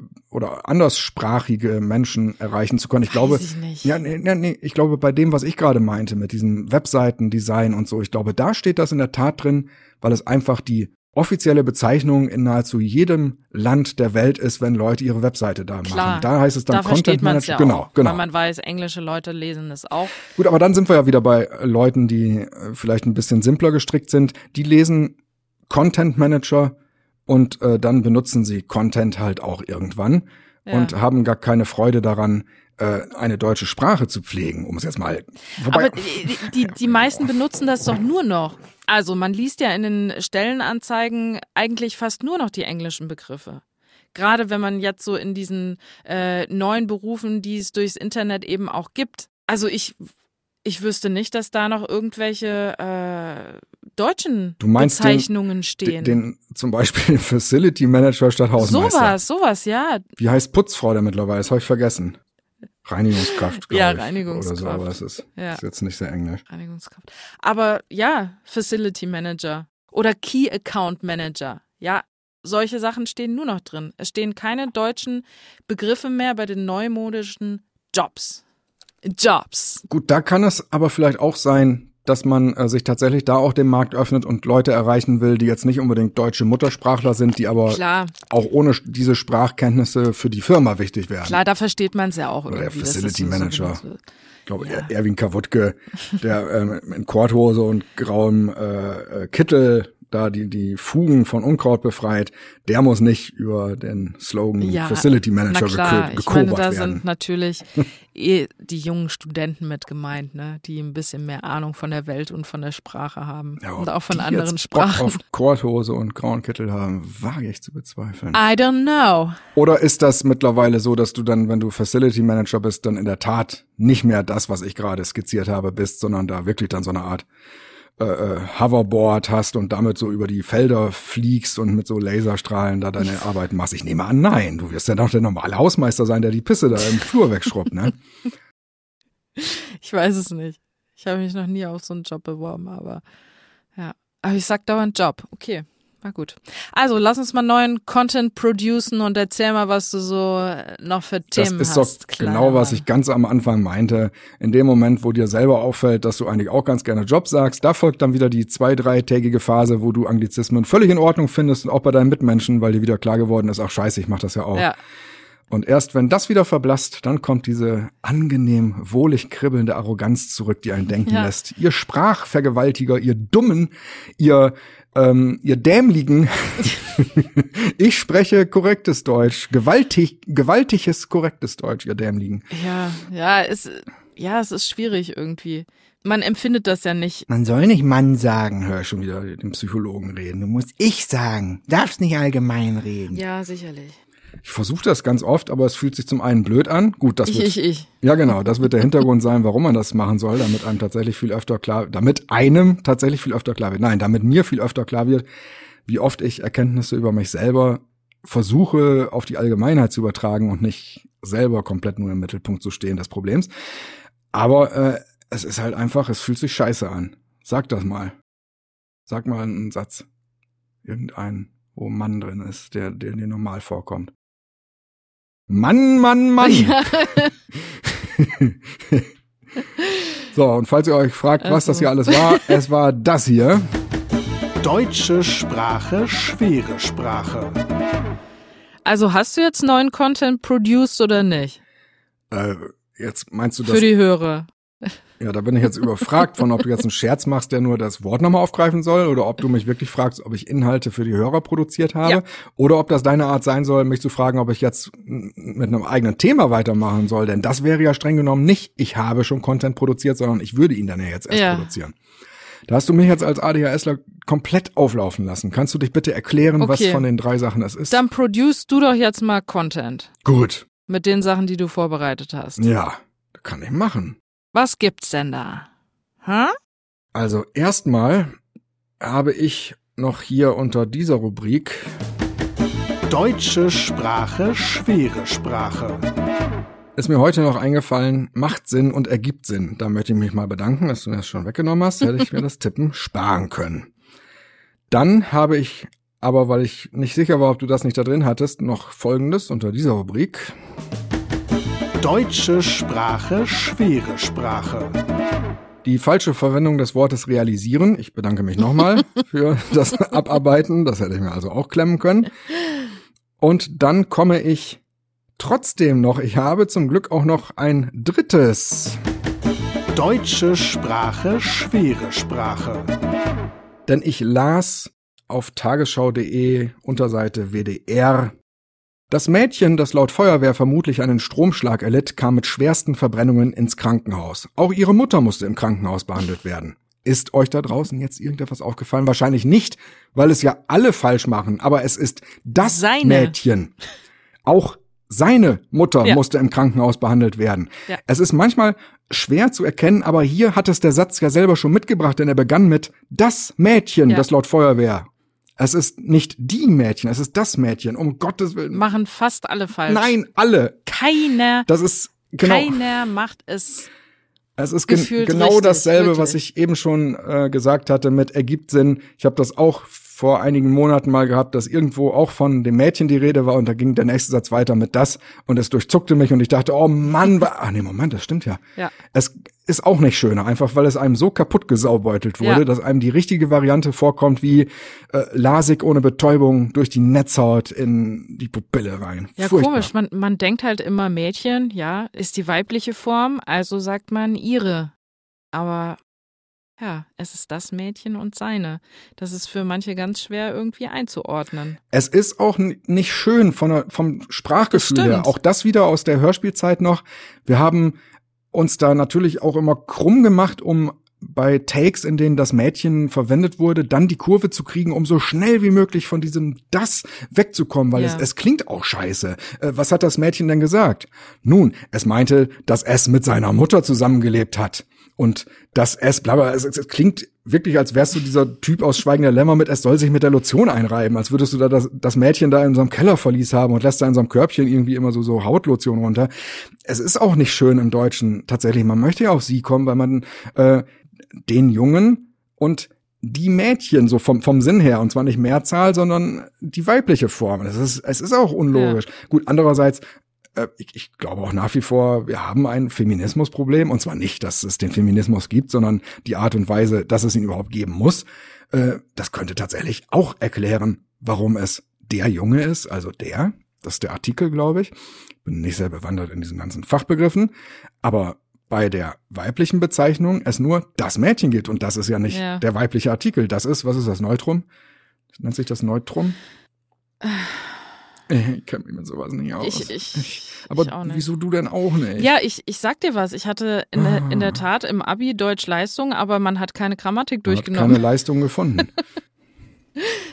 äh, oder anderssprachige Menschen erreichen zu können. Ich glaube, ich nicht. ja, nee, nee, ich glaube, bei dem, was ich gerade meinte, mit diesem Webseitendesign und so, ich glaube, da steht das in der Tat drin, weil es einfach die offizielle Bezeichnung in nahezu jedem Land der Welt ist, wenn Leute ihre Webseite da Klar. machen. Da heißt es dann da Content Manager. ja genau, auch, genau. weil man weiß, englische Leute lesen es auch. Gut, aber dann sind wir ja wieder bei Leuten, die äh, vielleicht ein bisschen simpler gestrickt sind. Die lesen Content Manager und äh, dann benutzen sie Content halt auch irgendwann. Ja. und haben gar keine Freude daran, eine deutsche Sprache zu pflegen, um es jetzt mal. Wobei, Aber die, die, die meisten benutzen das doch nur noch. Also man liest ja in den Stellenanzeigen eigentlich fast nur noch die englischen Begriffe. Gerade wenn man jetzt so in diesen äh, neuen Berufen, die es durchs Internet eben auch gibt. Also ich, ich wüsste nicht, dass da noch irgendwelche äh, deutschen Du meinst den- Bezeichnungen stehen. den, den zum Beispiel *laughs* Facility Manager statt Hausmeister. sowas, sowas, ja. Wie heißt Putzfrau der mittlerweile? Das habe ich vergessen. Reinigungskraft, glaube *laughs* Ja, ich. Reinigungskraft. Oder so, aber es ist, Ja. ist jetzt nicht sehr englisch. Reinigungskraft. Aber ja, Facility Manager oder Key Account Manager. Ja, solche Sachen stehen nur noch drin. Es stehen keine deutschen Begriffe mehr bei den neumodischen Jobs. Jobs. Gut, da kann es aber vielleicht auch sein, dass man äh, sich tatsächlich da auch den Markt öffnet und Leute erreichen will, die jetzt nicht unbedingt deutsche Muttersprachler sind, die aber Klar, auch ohne diese Sprachkenntnisse für die Firma wichtig wären. klar, da versteht man es ja auch Oder der Facility so- so Manager. wird. Ich glaube, Ja. Er- Erwin Kawutke, der ähm, in Korthose und grauem äh, äh, Kittel da die, die Fugen von Unkraut befreit, der muss nicht über den Slogan Ja, Facility Manager gekö- ich meine, gekobert da werden. sind natürlich *laughs* eh die jungen Studenten mit gemeint, ne, die ein bisschen mehr Ahnung von der Welt und von der Sprache haben Ja, und auch von anderen jetzt Bock Sprachen. auf Korthose und grauen Kittel haben, wage ich zu bezweifeln. I don't know. Oder ist das mittlerweile so, dass du dann, wenn du Facility Manager bist, dann in der Tat nicht mehr das, was ich gerade skizziert habe, bist, sondern da wirklich dann so eine Art äh, äh, Hoverboard hast und damit so über die Felder fliegst und mit so Laserstrahlen da deine *laughs* Arbeit machst? Ich nehme an, nein. Du wirst ja doch der normale Hausmeister sein, der die Pisse da im Flur wegschrubbt, ne? *laughs* Ich weiß es nicht. Ich habe mich noch nie auf so einen Job beworben, aber ja. Aber ich sag dauernd Job. Okay, war gut. Also, lass uns mal neuen Content producen und erzähl mal, was du so noch für Das Themen ist hast. doch genau, was Mann. ich ganz am Anfang meinte. In dem Moment, wo dir selber auffällt, dass du eigentlich auch ganz gerne Job sagst, da folgt dann wieder die zwei-, dreitägige Phase, wo du Anglizismen völlig in Ordnung findest und auch bei deinen Mitmenschen, weil dir wieder klar geworden ist, ach scheiße, ich mach das ja auch. Ja, Und erst wenn das wieder verblasst, dann kommt diese angenehm, wohlig kribbelnde Arroganz zurück, die einen denken Ja. lässt. Ihr Sprachvergewaltiger, ihr Dummen, ihr, ähm, ihr Dämligen. *laughs* ich spreche korrektes Deutsch. Gewaltig, gewaltiges korrektes Deutsch, ihr Dämligen. ja, ja, es, ja, es ist schwierig irgendwie. Man empfindet das ja nicht. Man soll nicht Mann sagen, hör schon wieder den Psychologen reden. Du musst ich sagen. Darfst nicht allgemein reden. Ja, sicherlich. Ich versuche das ganz oft, aber es fühlt sich zum einen blöd an. Gut, das Ich, wird ich, ich. Ja, genau. Das wird der Hintergrund sein, warum man das machen soll, damit einem tatsächlich viel öfter klar, damit einem tatsächlich viel öfter klar wird. Nein, damit mir viel öfter klar wird, wie oft ich Erkenntnisse über mich selber versuche, auf die Allgemeinheit zu übertragen und nicht selber komplett nur im Mittelpunkt zu stehen des Problems. Aber äh, es ist halt einfach, es fühlt sich scheiße an. Sag das mal. Sag mal einen Satz. Irgendeinen, wo ein Mann drin ist, der, der dir normal vorkommt. Mann, Mann, Mann. Ja. *laughs* so, und falls ihr euch fragt, was Also. das hier alles war, es war das hier. Deutsche Sprache, schwere Sprache. Also hast du jetzt neuen Content produced oder nicht? Äh, jetzt meinst du das? Für die Hörer. Ja, da bin ich jetzt überfragt von, ob du jetzt einen Scherz machst, der nur das Wort nochmal aufgreifen soll, oder ob du mich wirklich fragst, ob ich Inhalte für die Hörer produziert habe, Ja. oder ob das deine Art sein soll, mich zu fragen, ob ich jetzt mit einem eigenen Thema weitermachen soll, denn das wäre ja streng genommen nicht, ich habe schon Content produziert, sondern ich würde ihn dann ja jetzt erst Ja. produzieren. Da hast du mich jetzt als ADHSler komplett auflaufen lassen. Kannst du dich bitte erklären, was Okay. von den drei Sachen das ist? Dann produce du doch jetzt mal Content Gut. mit den Sachen, die du vorbereitet hast. Ja, kann ich machen. Was gibt's denn da? Hä? Also erstmal habe ich noch hier unter dieser Rubrik Deutsche Sprache, schwere Sprache. ist mir heute noch eingefallen, macht Sinn und ergibt Sinn. Da möchte ich mich mal bedanken, dass du das schon weggenommen hast, hätte ich mir das Tippen *laughs* sparen können. Dann habe ich aber, weil ich nicht sicher war, ob du das nicht da drin hattest, noch Folgendes unter dieser Rubrik. Deutsche Sprache, schwere Sprache. Die falsche Verwendung des Wortes realisieren. Ich bedanke mich nochmal *laughs* für das Abarbeiten. Das hätte ich mir also auch klemmen können. Und dann komme ich trotzdem noch, ich habe zum Glück auch noch ein drittes. Deutsche Sprache, schwere Sprache. Denn ich las auf tagesschau.de Unterseite WDR, Das Mädchen, das laut Feuerwehr vermutlich einen Stromschlag erlitt, kam mit schwersten Verbrennungen ins Krankenhaus. Auch ihre Mutter musste im Krankenhaus behandelt werden. Ist euch da draußen jetzt irgendetwas aufgefallen? Wahrscheinlich nicht, weil es ja alle falsch machen, aber es ist das Seine. Mädchen. Auch seine Mutter Ja. musste im Krankenhaus behandelt werden. Ja. Es ist manchmal schwer zu erkennen, aber hier hat es der Satz ja selber schon mitgebracht, denn er begann mit das Mädchen, Ja. das laut Feuerwehr. Es ist nicht die Mädchen, es ist das Mädchen, um Gottes Willen. Machen fast alle falsch. Nein, alle. Keiner, Das ist genau. keiner macht es. Es ist gen genau richtig, dasselbe, wirklich. was ich eben schon äh, gesagt hatte mit ergibt Sinn. Ich habe das auch vor einigen Monaten mal gehabt, dass irgendwo auch von dem Mädchen die Rede war und da ging der nächste Satz weiter mit das und es durchzuckte mich und ich dachte, oh Mann, ah nee, Moment, das stimmt ja. Ja. Es ist auch nicht schöner, einfach weil es einem so kaputt gesaubeutelt wurde, Ja. dass einem die richtige Variante vorkommt wie äh, Lasik ohne Betäubung durch die Netzhaut in die Pupille rein. Ja, Furchtbar. komisch. Man, man denkt halt immer Mädchen, ja, ist die weibliche Form, also sagt man ihre. Aber ja, es ist das Mädchen und seine. Das ist für manche ganz schwer irgendwie einzuordnen. Es ist auch nicht schön von vom Sprachgefühl her. Auch das wieder aus der Hörspielzeit noch. Wir haben uns da natürlich auch immer krumm gemacht, um bei Takes, in denen das Mädchen verwendet wurde, dann die Kurve zu kriegen, um so schnell wie möglich von diesem das wegzukommen, weil Ja. es, es klingt auch scheiße. Äh, was hat das Mädchen denn gesagt? Nun, es meinte, dass es mit seiner Mutter zusammengelebt hat. Und dass es, bla, bla, es, es klingt wirklich, als wärst du dieser Typ aus Schweigender Lämmer mit, es soll sich mit der Lotion einreiben, als würdest du da das, das Mädchen da in so einem Kellerverlies haben und lässt da in so einem Körbchen irgendwie immer so, so Hautlotion runter. Es ist auch nicht schön im Deutschen tatsächlich. Man möchte ja auf sie kommen, weil man äh, den Jungen und die Mädchen so vom, vom Sinn her, und zwar nicht Mehrzahl, sondern die weibliche Form. Das ist, es ist auch unlogisch. Gut, andererseits, äh, ich, ich glaube auch nach wie vor, wir haben ein Feminismusproblem, und zwar nicht, dass es den Feminismus gibt, sondern die Art und Weise, dass es ihn überhaupt geben muss. Äh, das könnte tatsächlich auch erklären, warum es der Junge ist, also der, das ist der Artikel, glaube ich. Bin nicht sehr bewandert in diesen ganzen Fachbegriffen, aber bei der weiblichen Bezeichnung es nur das Mädchen gibt und das ist ja nicht Ja. der weibliche Artikel. Das ist, was ist das, Neutrum? Nennt sich das Neutrum? *sighs* *laughs* Ich kenne mich mit sowas nicht aus. Ich, ich, aber ich auch nicht. wieso du denn auch nicht? Ja, ich, ich sag dir was. Ich hatte in, der, in Ah. der Tat im Abi Deutsch Leistung, aber man hat keine Grammatik Man hat durchgenommen. keine Leistung gefunden. *laughs*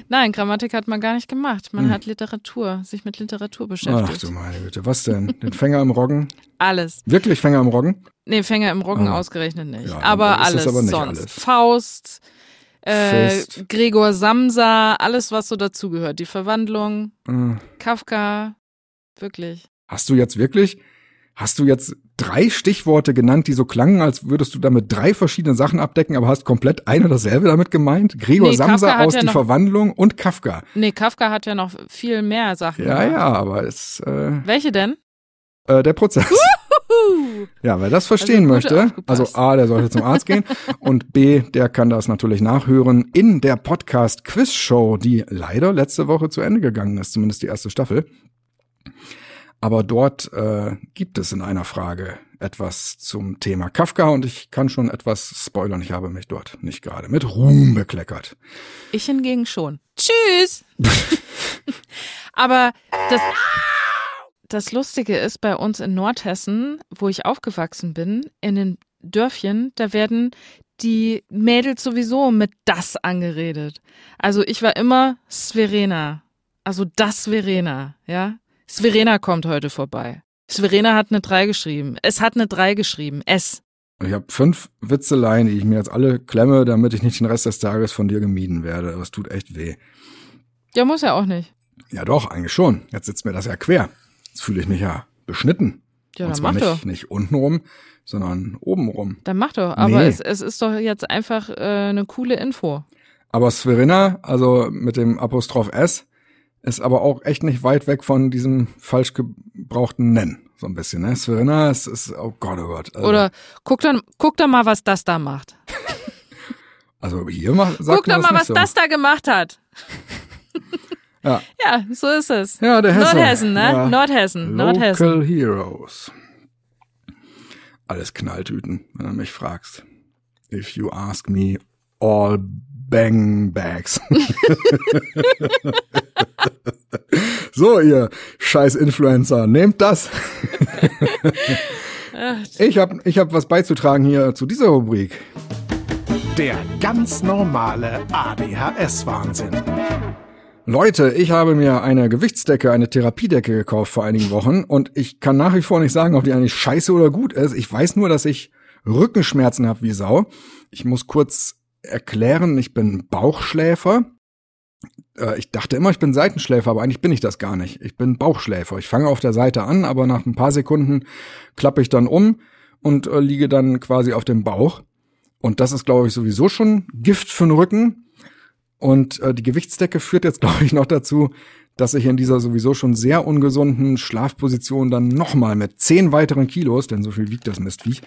Nein, Grammatik hat man gar nicht gemacht. Man Hm. hat Literatur, sich mit Literatur Ach beschäftigt. du meine Güte, was denn? Den Fänger im Roggen? Alles. Wirklich Fänger im Roggen? Nee, Fänger im Roggen Ah. ausgerechnet nicht. Ja, aber alles aber nicht sonst. alles. Faust, äh. Gregor Samsa, alles, was so dazugehört. Die Verwandlung, Äh, Kafka, wirklich. Hast du jetzt wirklich, hast du jetzt drei Stichworte genannt, die so klangen, als würdest du damit drei verschiedene Sachen abdecken, aber hast komplett eine dasselbe damit gemeint? Gregor Nee, Samsa aus ja Die noch- Verwandlung und Kafka. Nee, Kafka hat ja noch viel mehr Sachen. Ja, gemacht. ja, aber es, äh, Welche denn? äh, der Prozess. Ja, wer das verstehen Also möchte, also A, der sollte zum Arzt gehen *laughs* und B, der kann das natürlich nachhören in der Podcast Quiz Show, die leider letzte Woche zu Ende gegangen ist, zumindest die erste Staffel. Aber dort äh, gibt es in einer Frage etwas zum Thema Kafka und ich kann schon etwas spoilern. Ich habe mich dort nicht gerade mit Ruhm bekleckert. Ich hingegen schon. Tschüss. *laughs* Aber das, das Lustige ist bei uns in Nordhessen, wo ich aufgewachsen bin, in den Dörfchen, da werden die Mädels sowieso mit das angeredet. Also ich war immer Sverena. Also das Verena, ja. Sverena kommt heute vorbei. Sverena hat eine 3 geschrieben. Es hat eine 3 geschrieben. Es. Ich habe fünf Witzeleien, die ich mir jetzt alle klemme, damit ich nicht den Rest des Tages von dir gemieden werde. Aber es tut echt weh. Ja, muss ja auch nicht. Ja doch, eigentlich schon. Jetzt sitzt mir das ja quer. Jetzt fühle ich mich ja beschnitten. Ja, Und dann zwar mach nicht, doch. nicht untenrum, sondern obenrum. Dann mach doch. Aber Nee. es, es ist doch jetzt einfach äh, eine coole Info. Aber Sverina, also mit dem Apostroph S, ist aber auch echt nicht weit weg von diesem falsch gebrauchten Nennen. So ein bisschen, ne? Sverina ist, ist oh Gott, oh Gott. Also, Oder guck dann, guck doch mal, was das da macht. *laughs* Also hier macht, sagt guck doch mal, was so. das da gemacht hat. *laughs* Ja. Ja, so ist es. Ja, der Hesse. Nordhessen, ne? Ja. Nordhessen, Local Nordhessen. Heroes. Alles Knalltüten, wenn du mich fragst. If you ask me, all bang bags. *laughs* So, ihr scheiß Influencer, nehmt das. ich habe ich hab was beizutragen hier zu dieser Rubrik. Der ganz normale ADHS-Wahnsinn. Leute, ich habe mir eine Gewichtsdecke, eine Therapiedecke gekauft vor einigen Wochen und ich kann nach wie vor nicht sagen, ob die eigentlich scheiße oder gut ist. Ich weiß nur, dass ich Rückenschmerzen habe wie Sau. Ich muss kurz erklären, ich bin Bauchschläfer. Äh, ich dachte immer, ich bin Seitenschläfer, aber eigentlich bin ich das gar nicht. Ich bin Bauchschläfer. Ich fange auf der Seite an, aber nach ein paar Sekunden klappe ich dann um und äh, liege dann quasi auf dem Bauch. Und das ist, glaube ich, sowieso schon Gift für den Rücken. Und äh, die Gewichtsdecke führt jetzt, *laughs* glaube ich, noch dazu, dass ich in dieser sowieso schon sehr ungesunden Schlafposition dann nochmal mit zehn weiteren Kilos, denn so viel wiegt das Mistviech,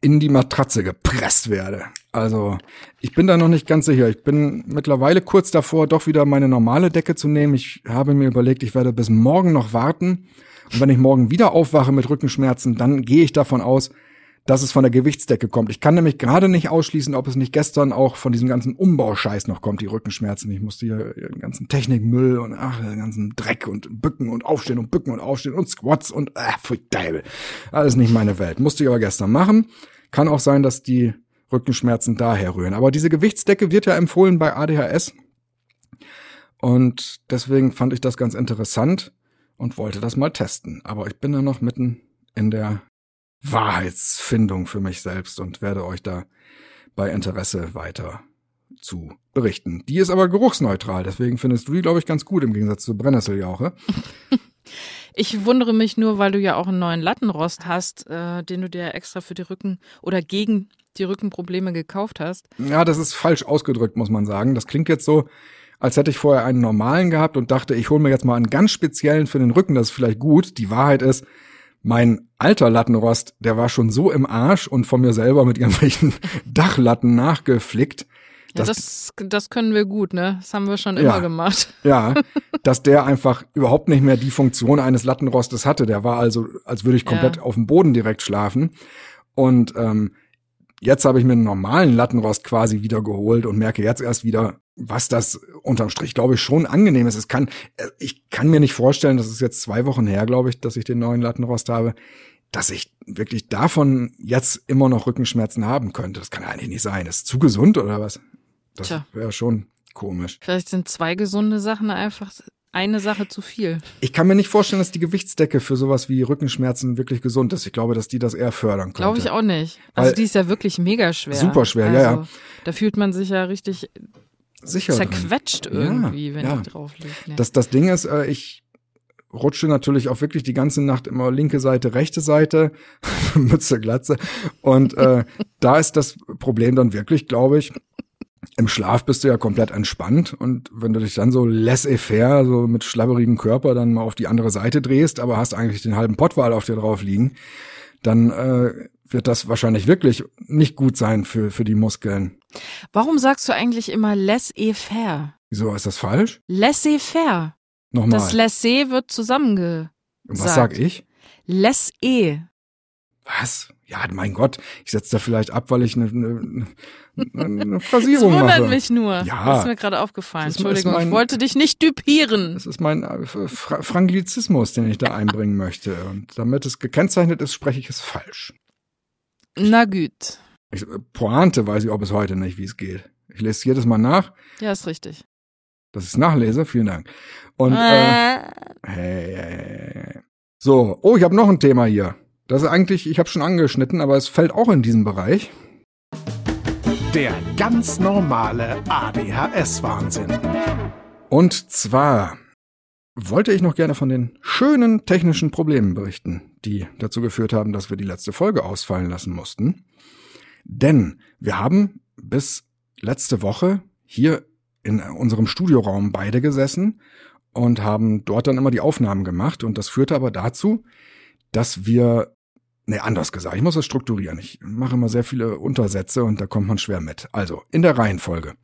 in die Matratze gepresst werde. Also ich bin da noch nicht ganz sicher. Ich bin mittlerweile kurz davor, doch wieder meine normale Decke zu nehmen. Ich habe mir überlegt, ich werde bis morgen noch warten. Und wenn ich morgen wieder aufwache mit Rückenschmerzen, dann gehe ich davon aus, dass es von der Gewichtsdecke kommt. Ich kann nämlich gerade nicht ausschließen, ob es nicht gestern auch von diesem ganzen Umbauscheiß noch kommt, die Rückenschmerzen. Ich musste hier den ganzen Technikmüll und ach, den ganzen Dreck und Bücken und Aufstehen und Bücken und Aufstehen und Squats und äh, pfui Deibel. Alles nicht meine Welt. Musste ich aber gestern machen. Kann auch sein, dass die Rückenschmerzen daher rühren. Aber diese Gewichtsdecke wird ja empfohlen bei ADHS. Und deswegen fand ich das ganz interessant und wollte das mal testen. Aber ich bin ja noch mitten in der Wahrheitsfindung für mich selbst und werde euch da bei Interesse weiter zu berichten. Die ist aber geruchsneutral, deswegen findest du die, glaube ich, ganz gut im Gegensatz zu Brennnesseljauche. *laughs* Ich wundere mich nur, weil du ja auch einen neuen Lattenrost hast, äh, den du dir extra für die Rücken oder gegen die Rückenprobleme gekauft hast. Ja, das ist falsch ausgedrückt, muss man sagen. Das klingt jetzt so, als hätte ich vorher einen normalen gehabt und dachte, ich hole mir jetzt mal einen ganz speziellen für den Rücken, das ist vielleicht gut. Die Wahrheit ist, mein alter Lattenrost, der war schon so im Arsch und von mir selber mit irgendwelchen *laughs* Dachlatten nachgeflickt. Ja, das, das können wir gut, ne? Das haben wir schon immer Ja. gemacht. *laughs* Ja, dass der einfach überhaupt nicht mehr die Funktion eines Lattenrostes hatte. Der war also, als würde ich komplett Ja. auf dem Boden direkt schlafen. Und ähm, jetzt habe ich mir einen normalen Lattenrost quasi wieder geholt und merke jetzt erst wieder, was das unterm Strich, glaube ich, schon angenehm ist. Es kann, äh, ich kann mir nicht vorstellen, das ist jetzt zwei Wochen her, glaube ich, dass ich den neuen Lattenrost habe, dass ich wirklich davon jetzt immer noch Rückenschmerzen haben könnte. Das kann ja eigentlich nicht sein. Ist zu gesund oder was? Das wäre schon komisch. Vielleicht sind zwei gesunde Sachen einfach eine Sache zu viel. Ich kann mir nicht vorstellen, dass die Gewichtsdecke für sowas wie Rückenschmerzen wirklich gesund ist. Ich glaube, dass die das eher fördern könnte. Glaube ich auch nicht. Also Weil- die ist ja wirklich mega schwer. Super schwer, also, ja, ja. Da fühlt man sich ja richtig Sicher. drin. zerquetscht Ja, irgendwie, wenn ja. die drauf liegt. Ne? Das, das Ding ist, äh, ich rutsche natürlich auch wirklich die ganze Nacht immer linke Seite, rechte Seite, *laughs* Mütze, Glatze. Und äh, *laughs* da ist das Problem dann wirklich, glaube ich, im Schlaf bist du ja komplett entspannt und wenn du dich dann so laissez-faire, so mit schlabberigem Körper dann mal auf die andere Seite drehst, aber hast eigentlich den halben Pottwal auf dir drauf liegen, dann äh, wird das wahrscheinlich wirklich nicht gut sein für, für die Muskeln. Warum sagst du eigentlich immer laissez-faire? Wieso ist das falsch? Laissez-faire. Nochmal. Das laissez wird zusammenge... Was sagt. sag ich? Laissez. Was? Ja, mein Gott, ich setze da vielleicht ab, weil ich eine, eine, eine Das Phrasierung wundert mache. mich nur. Ja. Das ist mir gerade aufgefallen. Das Entschuldigung, mein- ich wollte dich nicht düpieren. Das ist mein äh, Fra Franglizismus, den ich da einbringen möchte. Und damit es gekennzeichnet ist, spreche ich es falsch. Na gut. Ich, äh, Pointe weiß ich auch bis heute nicht, wie es geht. Ich lese es jedes Mal nach, Ja, ist richtig. dass ich es nachlese. Vielen Dank. Und äh, Äh, hey, hey, hey, hey. so, oh, ich habe noch ein Thema hier. Das ist eigentlich, ich habe schon angeschnitten, aber es fällt auch in diesen Bereich. Der ganz normale ADHS-Wahnsinn. Und zwar wollte ich noch gerne von den schönen technischen Problemen berichten, die dazu geführt haben, dass wir die letzte Folge ausfallen lassen mussten. Denn wir haben bis letzte Woche hier in unserem Studioraum beide gesessen und haben dort dann immer die Aufnahmen gemacht. Und das führte aber dazu, dass wir, nee, anders gesagt, ich muss das strukturieren. Ich mache immer sehr viele Untersätze und da kommt man schwer mit. Also, in der Reihenfolge.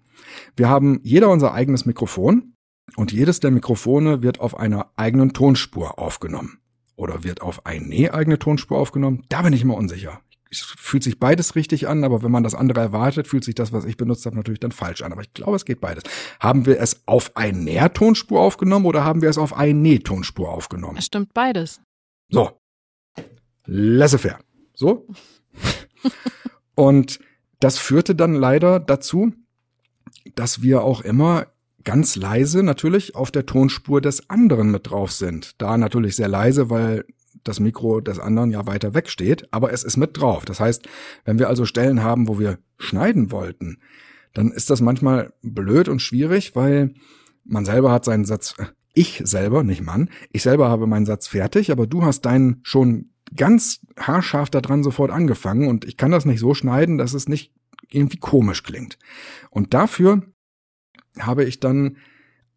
Wir haben jeder unser eigenes Mikrofon und jedes der Mikrofone wird auf einer eigenen Tonspur aufgenommen. Oder wird auf eine eigene Tonspur aufgenommen? Da bin ich immer unsicher. Fühlt sich beides richtig an, aber wenn man das andere erwartet, fühlt sich das, was ich benutzt habe, natürlich dann falsch an. Aber ich glaube, es geht beides. Haben wir es auf ein Nährtonspur aufgenommen oder haben wir es auf eine Nähtonspur aufgenommen? Es stimmt beides. So. Laissez-faire. So. Und das führte dann leider dazu, dass wir auch immer ganz leise natürlich auf der Tonspur des anderen mit drauf sind. Da natürlich sehr leise, weil das Mikro des anderen ja weiter weg steht, aber es ist mit drauf. Das heißt, wenn wir also Stellen haben, wo wir schneiden wollten, dann ist das manchmal blöd und schwierig, weil man selber hat seinen Satz, ich selber, nicht Mann, ich selber habe meinen Satz fertig, aber du hast deinen schon ganz haarscharf daran sofort angefangen und ich kann das nicht so schneiden, dass es nicht irgendwie komisch klingt. Und dafür habe ich dann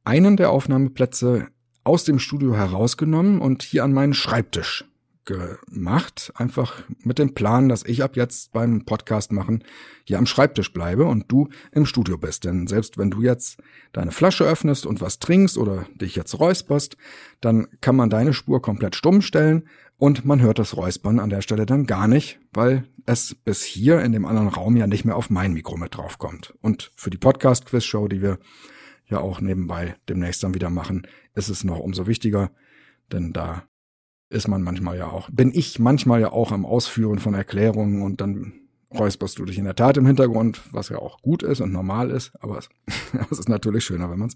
einen der Aufnahmeplätze aus dem Studio herausgenommen und hier an meinen Schreibtisch gemacht, einfach mit dem Plan, dass ich ab jetzt beim Podcast machen hier am Schreibtisch bleibe und du im Studio bist. Denn selbst wenn du jetzt deine Flasche öffnest und was trinkst oder dich jetzt räusperst, dann kann man deine Spur komplett stumm stellen und man hört das Räuspern an der Stelle dann gar nicht, weil es bis hier in dem anderen Raum ja nicht mehr auf mein Mikro mit draufkommt. Und für die Podcast-Quiz-Show, die wir ja auch nebenbei demnächst dann wieder machen, ist es noch umso wichtiger, denn da ist man manchmal ja auch, bin ich manchmal ja auch am Ausführen von Erklärungen und dann räusperst du dich in der Tat im Hintergrund, was ja auch gut ist und normal ist, aber es, *laughs* es ist natürlich schöner, wenn man es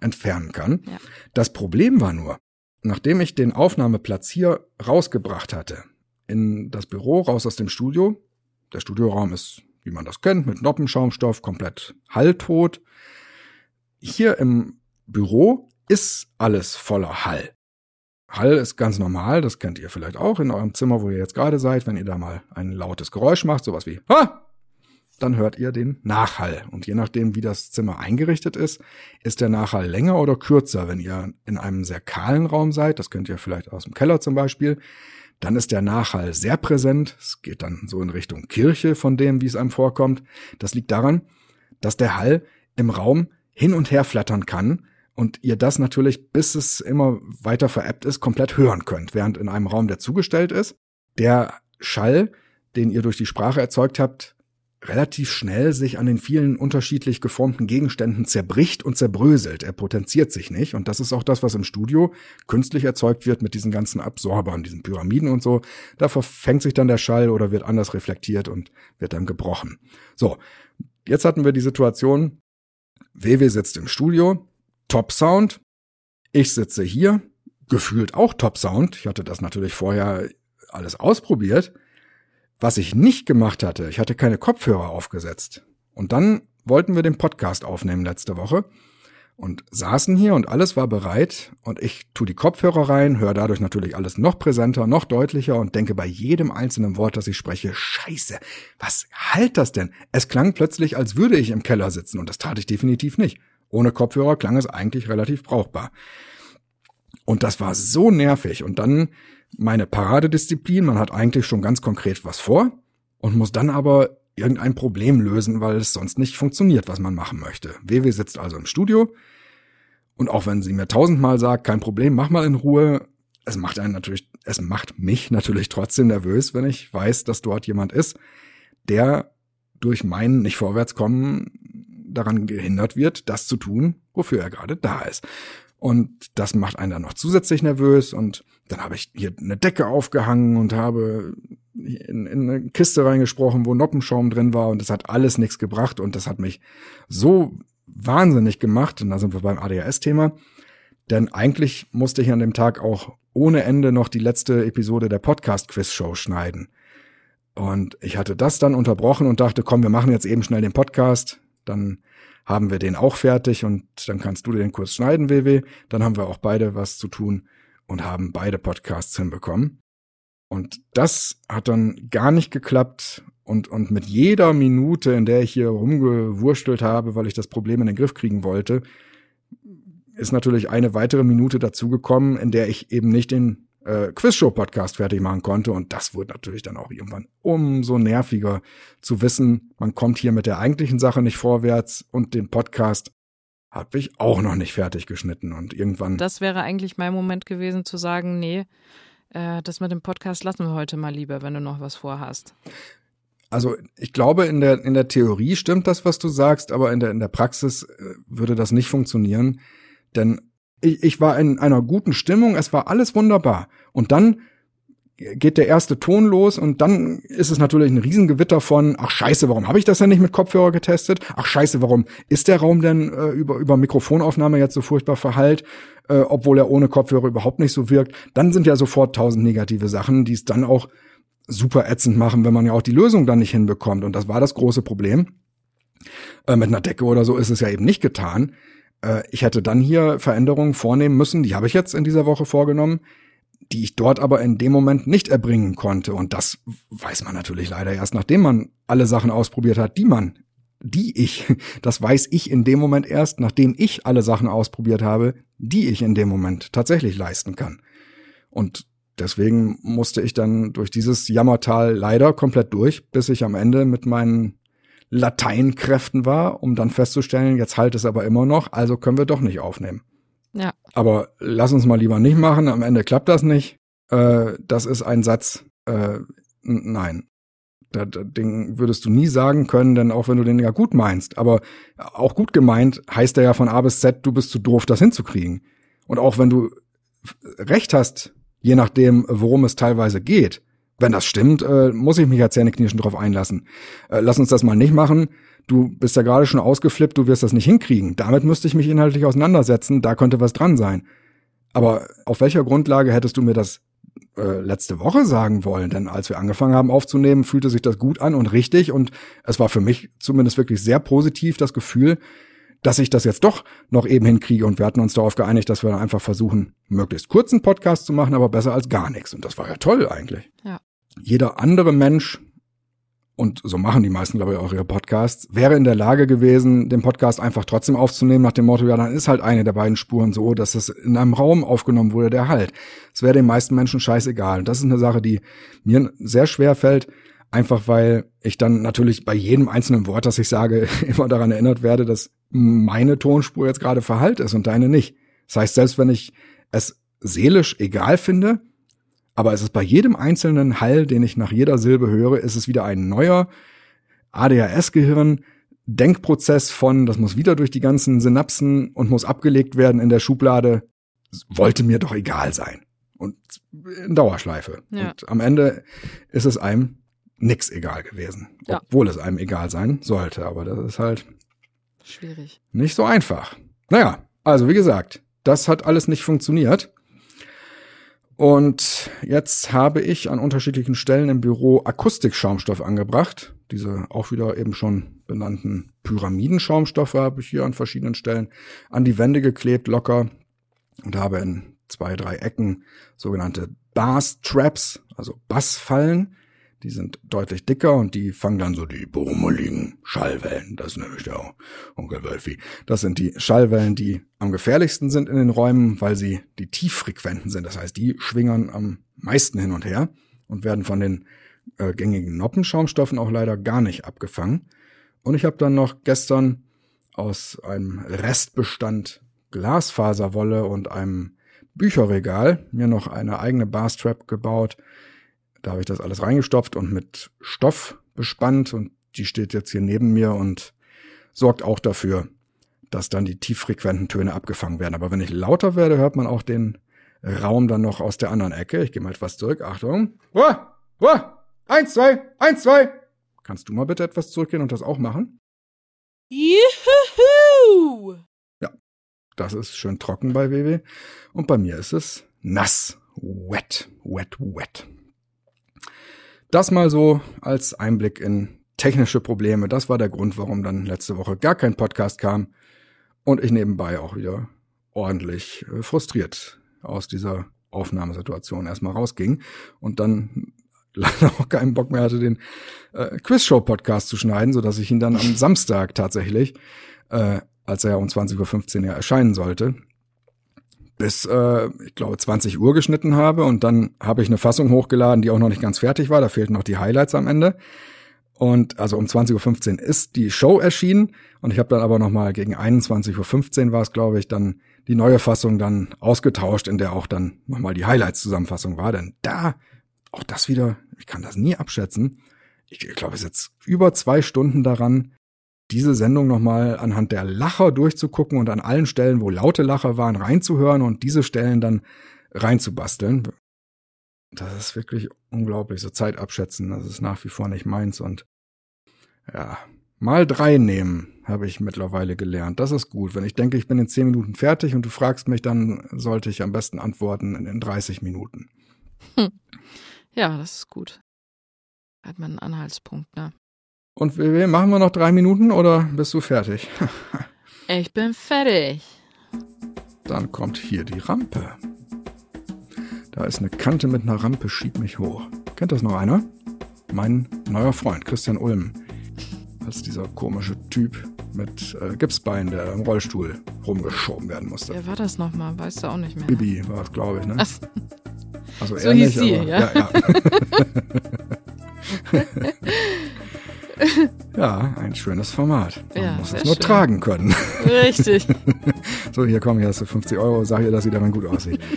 entfernen kann. Ja. Das Problem war nur, nachdem ich den Aufnahmeplatz hier rausgebracht hatte, in das Büro, raus aus dem Studio, der Studioraum ist, wie man das kennt, mit Noppenschaumstoff, komplett halltot. Hier im Büro ist alles voller Hall. Hall ist ganz normal, das kennt ihr vielleicht auch in eurem Zimmer, wo ihr jetzt gerade seid, wenn ihr da mal ein lautes Geräusch macht, sowas wie ha, dann hört ihr den Nachhall. Und je nachdem, wie das Zimmer eingerichtet ist, ist der Nachhall länger oder kürzer. Wenn ihr in einem sehr kahlen Raum seid, das könnt ihr vielleicht aus dem Keller zum Beispiel, dann ist der Nachhall sehr präsent. Es geht dann so in Richtung Kirche von dem, wie es einem vorkommt. Das liegt daran, dass der Hall im Raum hin und her flattern kann und ihr das natürlich, bis es immer weiter veräppt ist, komplett hören könnt, während in einem Raum, der zugestellt ist, der Schall, den ihr durch die Sprache erzeugt habt, relativ schnell sich an den vielen unterschiedlich geformten Gegenständen zerbricht und zerbröselt. Er potenziert sich nicht. Und das ist auch das, was im Studio künstlich erzeugt wird mit diesen ganzen Absorbern, diesen Pyramiden und so. Da verfängt sich dann der Schall oder wird anders reflektiert und wird dann gebrochen. So, jetzt hatten wir die Situation, WW sitzt im Studio, Top Sound. Ich sitze hier, gefühlt auch Top Sound. Ich hatte das natürlich vorher alles ausprobiert. Was ich nicht gemacht hatte, ich hatte keine Kopfhörer aufgesetzt. Und dann wollten wir den Podcast aufnehmen letzte Woche und saßen hier und alles war bereit und ich tu die Kopfhörer rein, höre dadurch natürlich alles noch präsenter, noch deutlicher und denke bei jedem einzelnen Wort, das ich spreche, scheiße, was halt das denn? Es klang plötzlich, als würde ich im Keller sitzen und das tat ich definitiv nicht. Ohne Kopfhörer klang es eigentlich relativ brauchbar. Und das war so nervig. Und dann meine Paradedisziplin, man hat eigentlich schon ganz konkret was vor und muss dann aber irgendein Problem lösen, weil es sonst nicht funktioniert, was man machen möchte. WW sitzt also im Studio und auch wenn sie mir tausendmal sagt, kein Problem, mach mal in Ruhe, es macht einen natürlich, es macht mich natürlich trotzdem nervös, wenn ich weiß, dass dort jemand ist, der durch mein nicht vorwärtskommen daran gehindert wird, das zu tun, wofür er gerade da ist. Und das macht einen dann noch zusätzlich nervös. Und dann habe ich hier eine Decke aufgehangen und habe in, in eine Kiste reingesprochen, wo Noppenschaum drin war. Und das hat alles nichts gebracht. Und das hat mich so wahnsinnig gemacht. Und da sind wir beim ADHS-Thema. Denn eigentlich musste ich an dem Tag auch ohne Ende noch die letzte Episode der Podcast-Quiz-Show schneiden. Und ich hatte das dann unterbrochen und dachte, komm, wir machen jetzt eben schnell den Podcast dann haben wir den auch fertig und dann kannst du den Kurs schneiden, WW. Dann haben wir auch beide was zu tun und haben beide Podcasts hinbekommen. Und das hat dann gar nicht geklappt. Und, und mit jeder Minute, in der ich hier rumgewurstelt habe, weil ich das Problem in den Griff kriegen wollte, ist natürlich eine weitere Minute dazugekommen, in der ich eben nicht den äh, Quizshow-Podcast fertig machen konnte. Und das wurde natürlich dann auch irgendwann umso nerviger zu wissen, man kommt hier mit der eigentlichen Sache nicht vorwärts und den Podcast habe ich auch noch nicht fertig geschnitten. Und irgendwann. Das wäre eigentlich mein Moment gewesen zu sagen, nee, äh, das mit dem Podcast lassen wir heute mal lieber, wenn du noch was vorhast. Also ich glaube, in der, in der Theorie stimmt das, was du sagst, aber in der, in der Praxis äh, würde das nicht funktionieren. Denn ich, ich war in einer guten Stimmung, es war alles wunderbar. Und dann geht der erste Ton los und dann ist es natürlich ein Riesengewitter von, ach scheiße, warum habe ich das denn nicht mit Kopfhörer getestet? Ach scheiße, warum ist der Raum denn äh, über, über Mikrofonaufnahme jetzt so furchtbar verhallt, äh, obwohl er ohne Kopfhörer überhaupt nicht so wirkt? Dann sind ja sofort tausend negative Sachen, die es dann auch super ätzend machen, wenn man ja auch die Lösung dann nicht hinbekommt. Und das war das große Problem. Äh, mit einer Decke oder so ist es ja eben nicht getan. Äh, ich hätte dann hier Veränderungen vornehmen müssen, die habe ich jetzt in dieser Woche vorgenommen die ich dort aber in dem Moment nicht erbringen konnte. Und das weiß man natürlich leider erst, nachdem man alle Sachen ausprobiert hat, die man, die ich, *laughs* das weiß ich in dem Moment erst, nachdem ich alle Sachen ausprobiert habe, die ich in dem Moment tatsächlich leisten kann. Und deswegen musste ich dann durch dieses Jammertal leider komplett durch, bis ich am Ende mit meinen Lateinkräften war, um dann festzustellen, jetzt halt es aber immer noch, also können wir doch nicht aufnehmen. Ja. Aber lass uns mal lieber nicht machen. Am Ende klappt das nicht. Äh, das ist ein Satz. Äh, nein. Das, Ding würdest du nie sagen können, denn auch wenn du den ja gut meinst, aber auch gut gemeint heißt er ja von A bis Z, du bist zu doof, das hinzukriegen. Und auch wenn du recht hast, je nachdem, worum es teilweise geht, wenn das stimmt, äh, muss ich mich ja zähneknirschen drauf einlassen. Äh, lass uns das mal nicht machen du bist ja gerade schon ausgeflippt, du wirst das nicht hinkriegen. Damit müsste ich mich inhaltlich auseinandersetzen, da könnte was dran sein. Aber auf welcher Grundlage hättest du mir das äh, letzte Woche sagen wollen? Denn als wir angefangen haben aufzunehmen, fühlte sich das gut an und richtig und es war für mich zumindest wirklich sehr positiv das Gefühl, dass ich das jetzt doch noch eben hinkriege und wir hatten uns darauf geeinigt, dass wir dann einfach versuchen, möglichst kurzen Podcast zu machen, aber besser als gar nichts. Und das war ja toll eigentlich. Ja. Jeder andere Mensch und so machen die meisten, glaube ich, auch ihre Podcasts, wäre in der Lage gewesen, den Podcast einfach trotzdem aufzunehmen, nach dem Motto, ja, dann ist halt eine der beiden Spuren so, dass es in einem Raum aufgenommen wurde, der halt. Es wäre den meisten Menschen scheißegal. Und das ist eine Sache, die mir sehr schwer fällt, einfach weil ich dann natürlich bei jedem einzelnen Wort, das ich sage, *laughs* immer daran erinnert werde, dass meine Tonspur jetzt gerade verhallt ist und deine nicht. Das heißt, selbst wenn ich es seelisch egal finde, aber es ist bei jedem einzelnen Hall, den ich nach jeder Silbe höre, ist es wieder ein neuer ADHS-Gehirn, Denkprozess von, das muss wieder durch die ganzen Synapsen und muss abgelegt werden in der Schublade, wollte mir doch egal sein. Und in Dauerschleife. Ja. Und am Ende ist es einem nix egal gewesen. Ja. Obwohl es einem egal sein sollte. Aber das ist halt schwierig. Nicht so einfach. Naja, also wie gesagt, das hat alles nicht funktioniert. Und jetzt habe ich an unterschiedlichen Stellen im Büro Akustikschaumstoff angebracht. Diese auch wieder eben schon benannten Pyramidenschaumstoffe habe ich hier an verschiedenen Stellen an die Wände geklebt, locker. Und habe in zwei, drei Ecken sogenannte Bass Traps, also Bassfallen, die sind deutlich dicker und die fangen dann so die brummeligen Schallwellen. Das ist nämlich der Onkel Wölfi. Das sind die Schallwellen, die am gefährlichsten sind in den Räumen, weil sie die tieffrequenten sind. Das heißt, die schwingern am meisten hin und her und werden von den äh, gängigen Noppenschaumstoffen auch leider gar nicht abgefangen. Und ich habe dann noch gestern aus einem Restbestand Glasfaserwolle und einem Bücherregal mir noch eine eigene Barstrap gebaut, da habe ich das alles reingestopft und mit Stoff bespannt und die steht jetzt hier neben mir und sorgt auch dafür, dass dann die tieffrequenten Töne abgefangen werden. Aber wenn ich lauter werde, hört man auch den Raum dann noch aus der anderen Ecke. Ich gehe mal etwas zurück. Achtung. Oh, oh, eins, zwei, eins, zwei. Kannst du mal bitte etwas zurückgehen und das auch machen? Juhu! Ja, das ist schön trocken bei WW. Und bei mir ist es nass. Wet, wet, wet. Das mal so als Einblick in technische Probleme. Das war der Grund, warum dann letzte Woche gar kein Podcast kam und ich nebenbei auch wieder ordentlich äh, frustriert aus dieser Aufnahmesituation erstmal rausging und dann *laughs* leider auch keinen Bock mehr hatte, den äh, Quizshow-Podcast zu schneiden, so dass ich ihn dann am *laughs* Samstag tatsächlich, äh, als er um 20.15 Uhr ja erscheinen sollte, bis, äh, ich glaube, 20 Uhr geschnitten habe und dann habe ich eine Fassung hochgeladen, die auch noch nicht ganz fertig war. Da fehlten noch die Highlights am Ende. Und also um 20.15 Uhr ist die Show erschienen und ich habe dann aber nochmal gegen 21.15 Uhr war es, glaube ich, dann die neue Fassung dann ausgetauscht, in der auch dann nochmal die Highlights-Zusammenfassung war. Denn da, auch das wieder, ich kann das nie abschätzen. Ich, ich glaube, es ist jetzt über zwei Stunden daran, diese Sendung nochmal anhand der Lacher durchzugucken und an allen Stellen, wo laute Lacher waren, reinzuhören und diese Stellen dann reinzubasteln. Das ist wirklich unglaublich, so Zeit abschätzen, das ist nach wie vor nicht meins und ja, mal drei nehmen, habe ich mittlerweile gelernt. Das ist gut. Wenn ich denke, ich bin in zehn Minuten fertig und du fragst mich, dann sollte ich am besten antworten in 30 Minuten. Hm. Ja, das ist gut. Hat man einen Anhaltspunkt, ne? Und machen wir noch drei Minuten oder bist du fertig? *laughs* ich bin fertig. Dann kommt hier die Rampe. Da ist eine Kante mit einer Rampe, schieb mich hoch. Kennt das noch einer? Mein neuer Freund, Christian Ulm. Ist dieser komische Typ mit äh, Gipsbein, der im Rollstuhl rumgeschoben werden musste. Wer war das nochmal? Weißt du auch nicht mehr. Bibi war es, glaube ich, ne? Ach, Also so er hieß nicht, sie, aber, ja. ja, ja. *laughs* *laughs* *laughs* ja, ein schönes Format. Man Ja, muss es nur schön. tragen können. Richtig. *laughs* So, hier komm, hier hast du 50 Euro, sag ihr, dass sie darin gut aussieht. *laughs*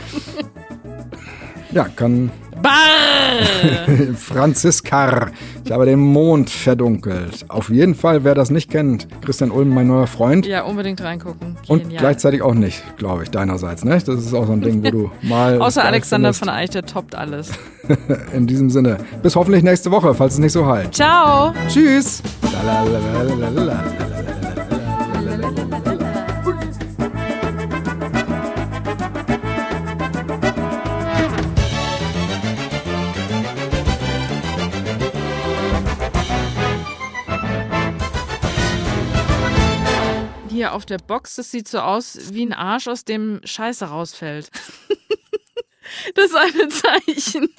Ja, kann Barr! *laughs* Franziskar. Ich habe den Mond verdunkelt. Auf jeden Fall, wer das nicht kennt, Christian Ulm, mein neuer Freund. Ja, unbedingt reingucken. Und Genial. gleichzeitig auch nicht, glaube ich, deinerseits. Ne? Das ist auch so ein Ding, wo du *laughs* mal. Außer Alexander findest. von Eich, der toppt alles. *laughs* In diesem Sinne. Bis hoffentlich nächste Woche, falls es nicht so halt. Ciao! Tschüss. Hier auf der Box, das sieht so aus wie ein Arsch, aus dem Scheiße rausfällt. *laughs* das ist ein Zeichen.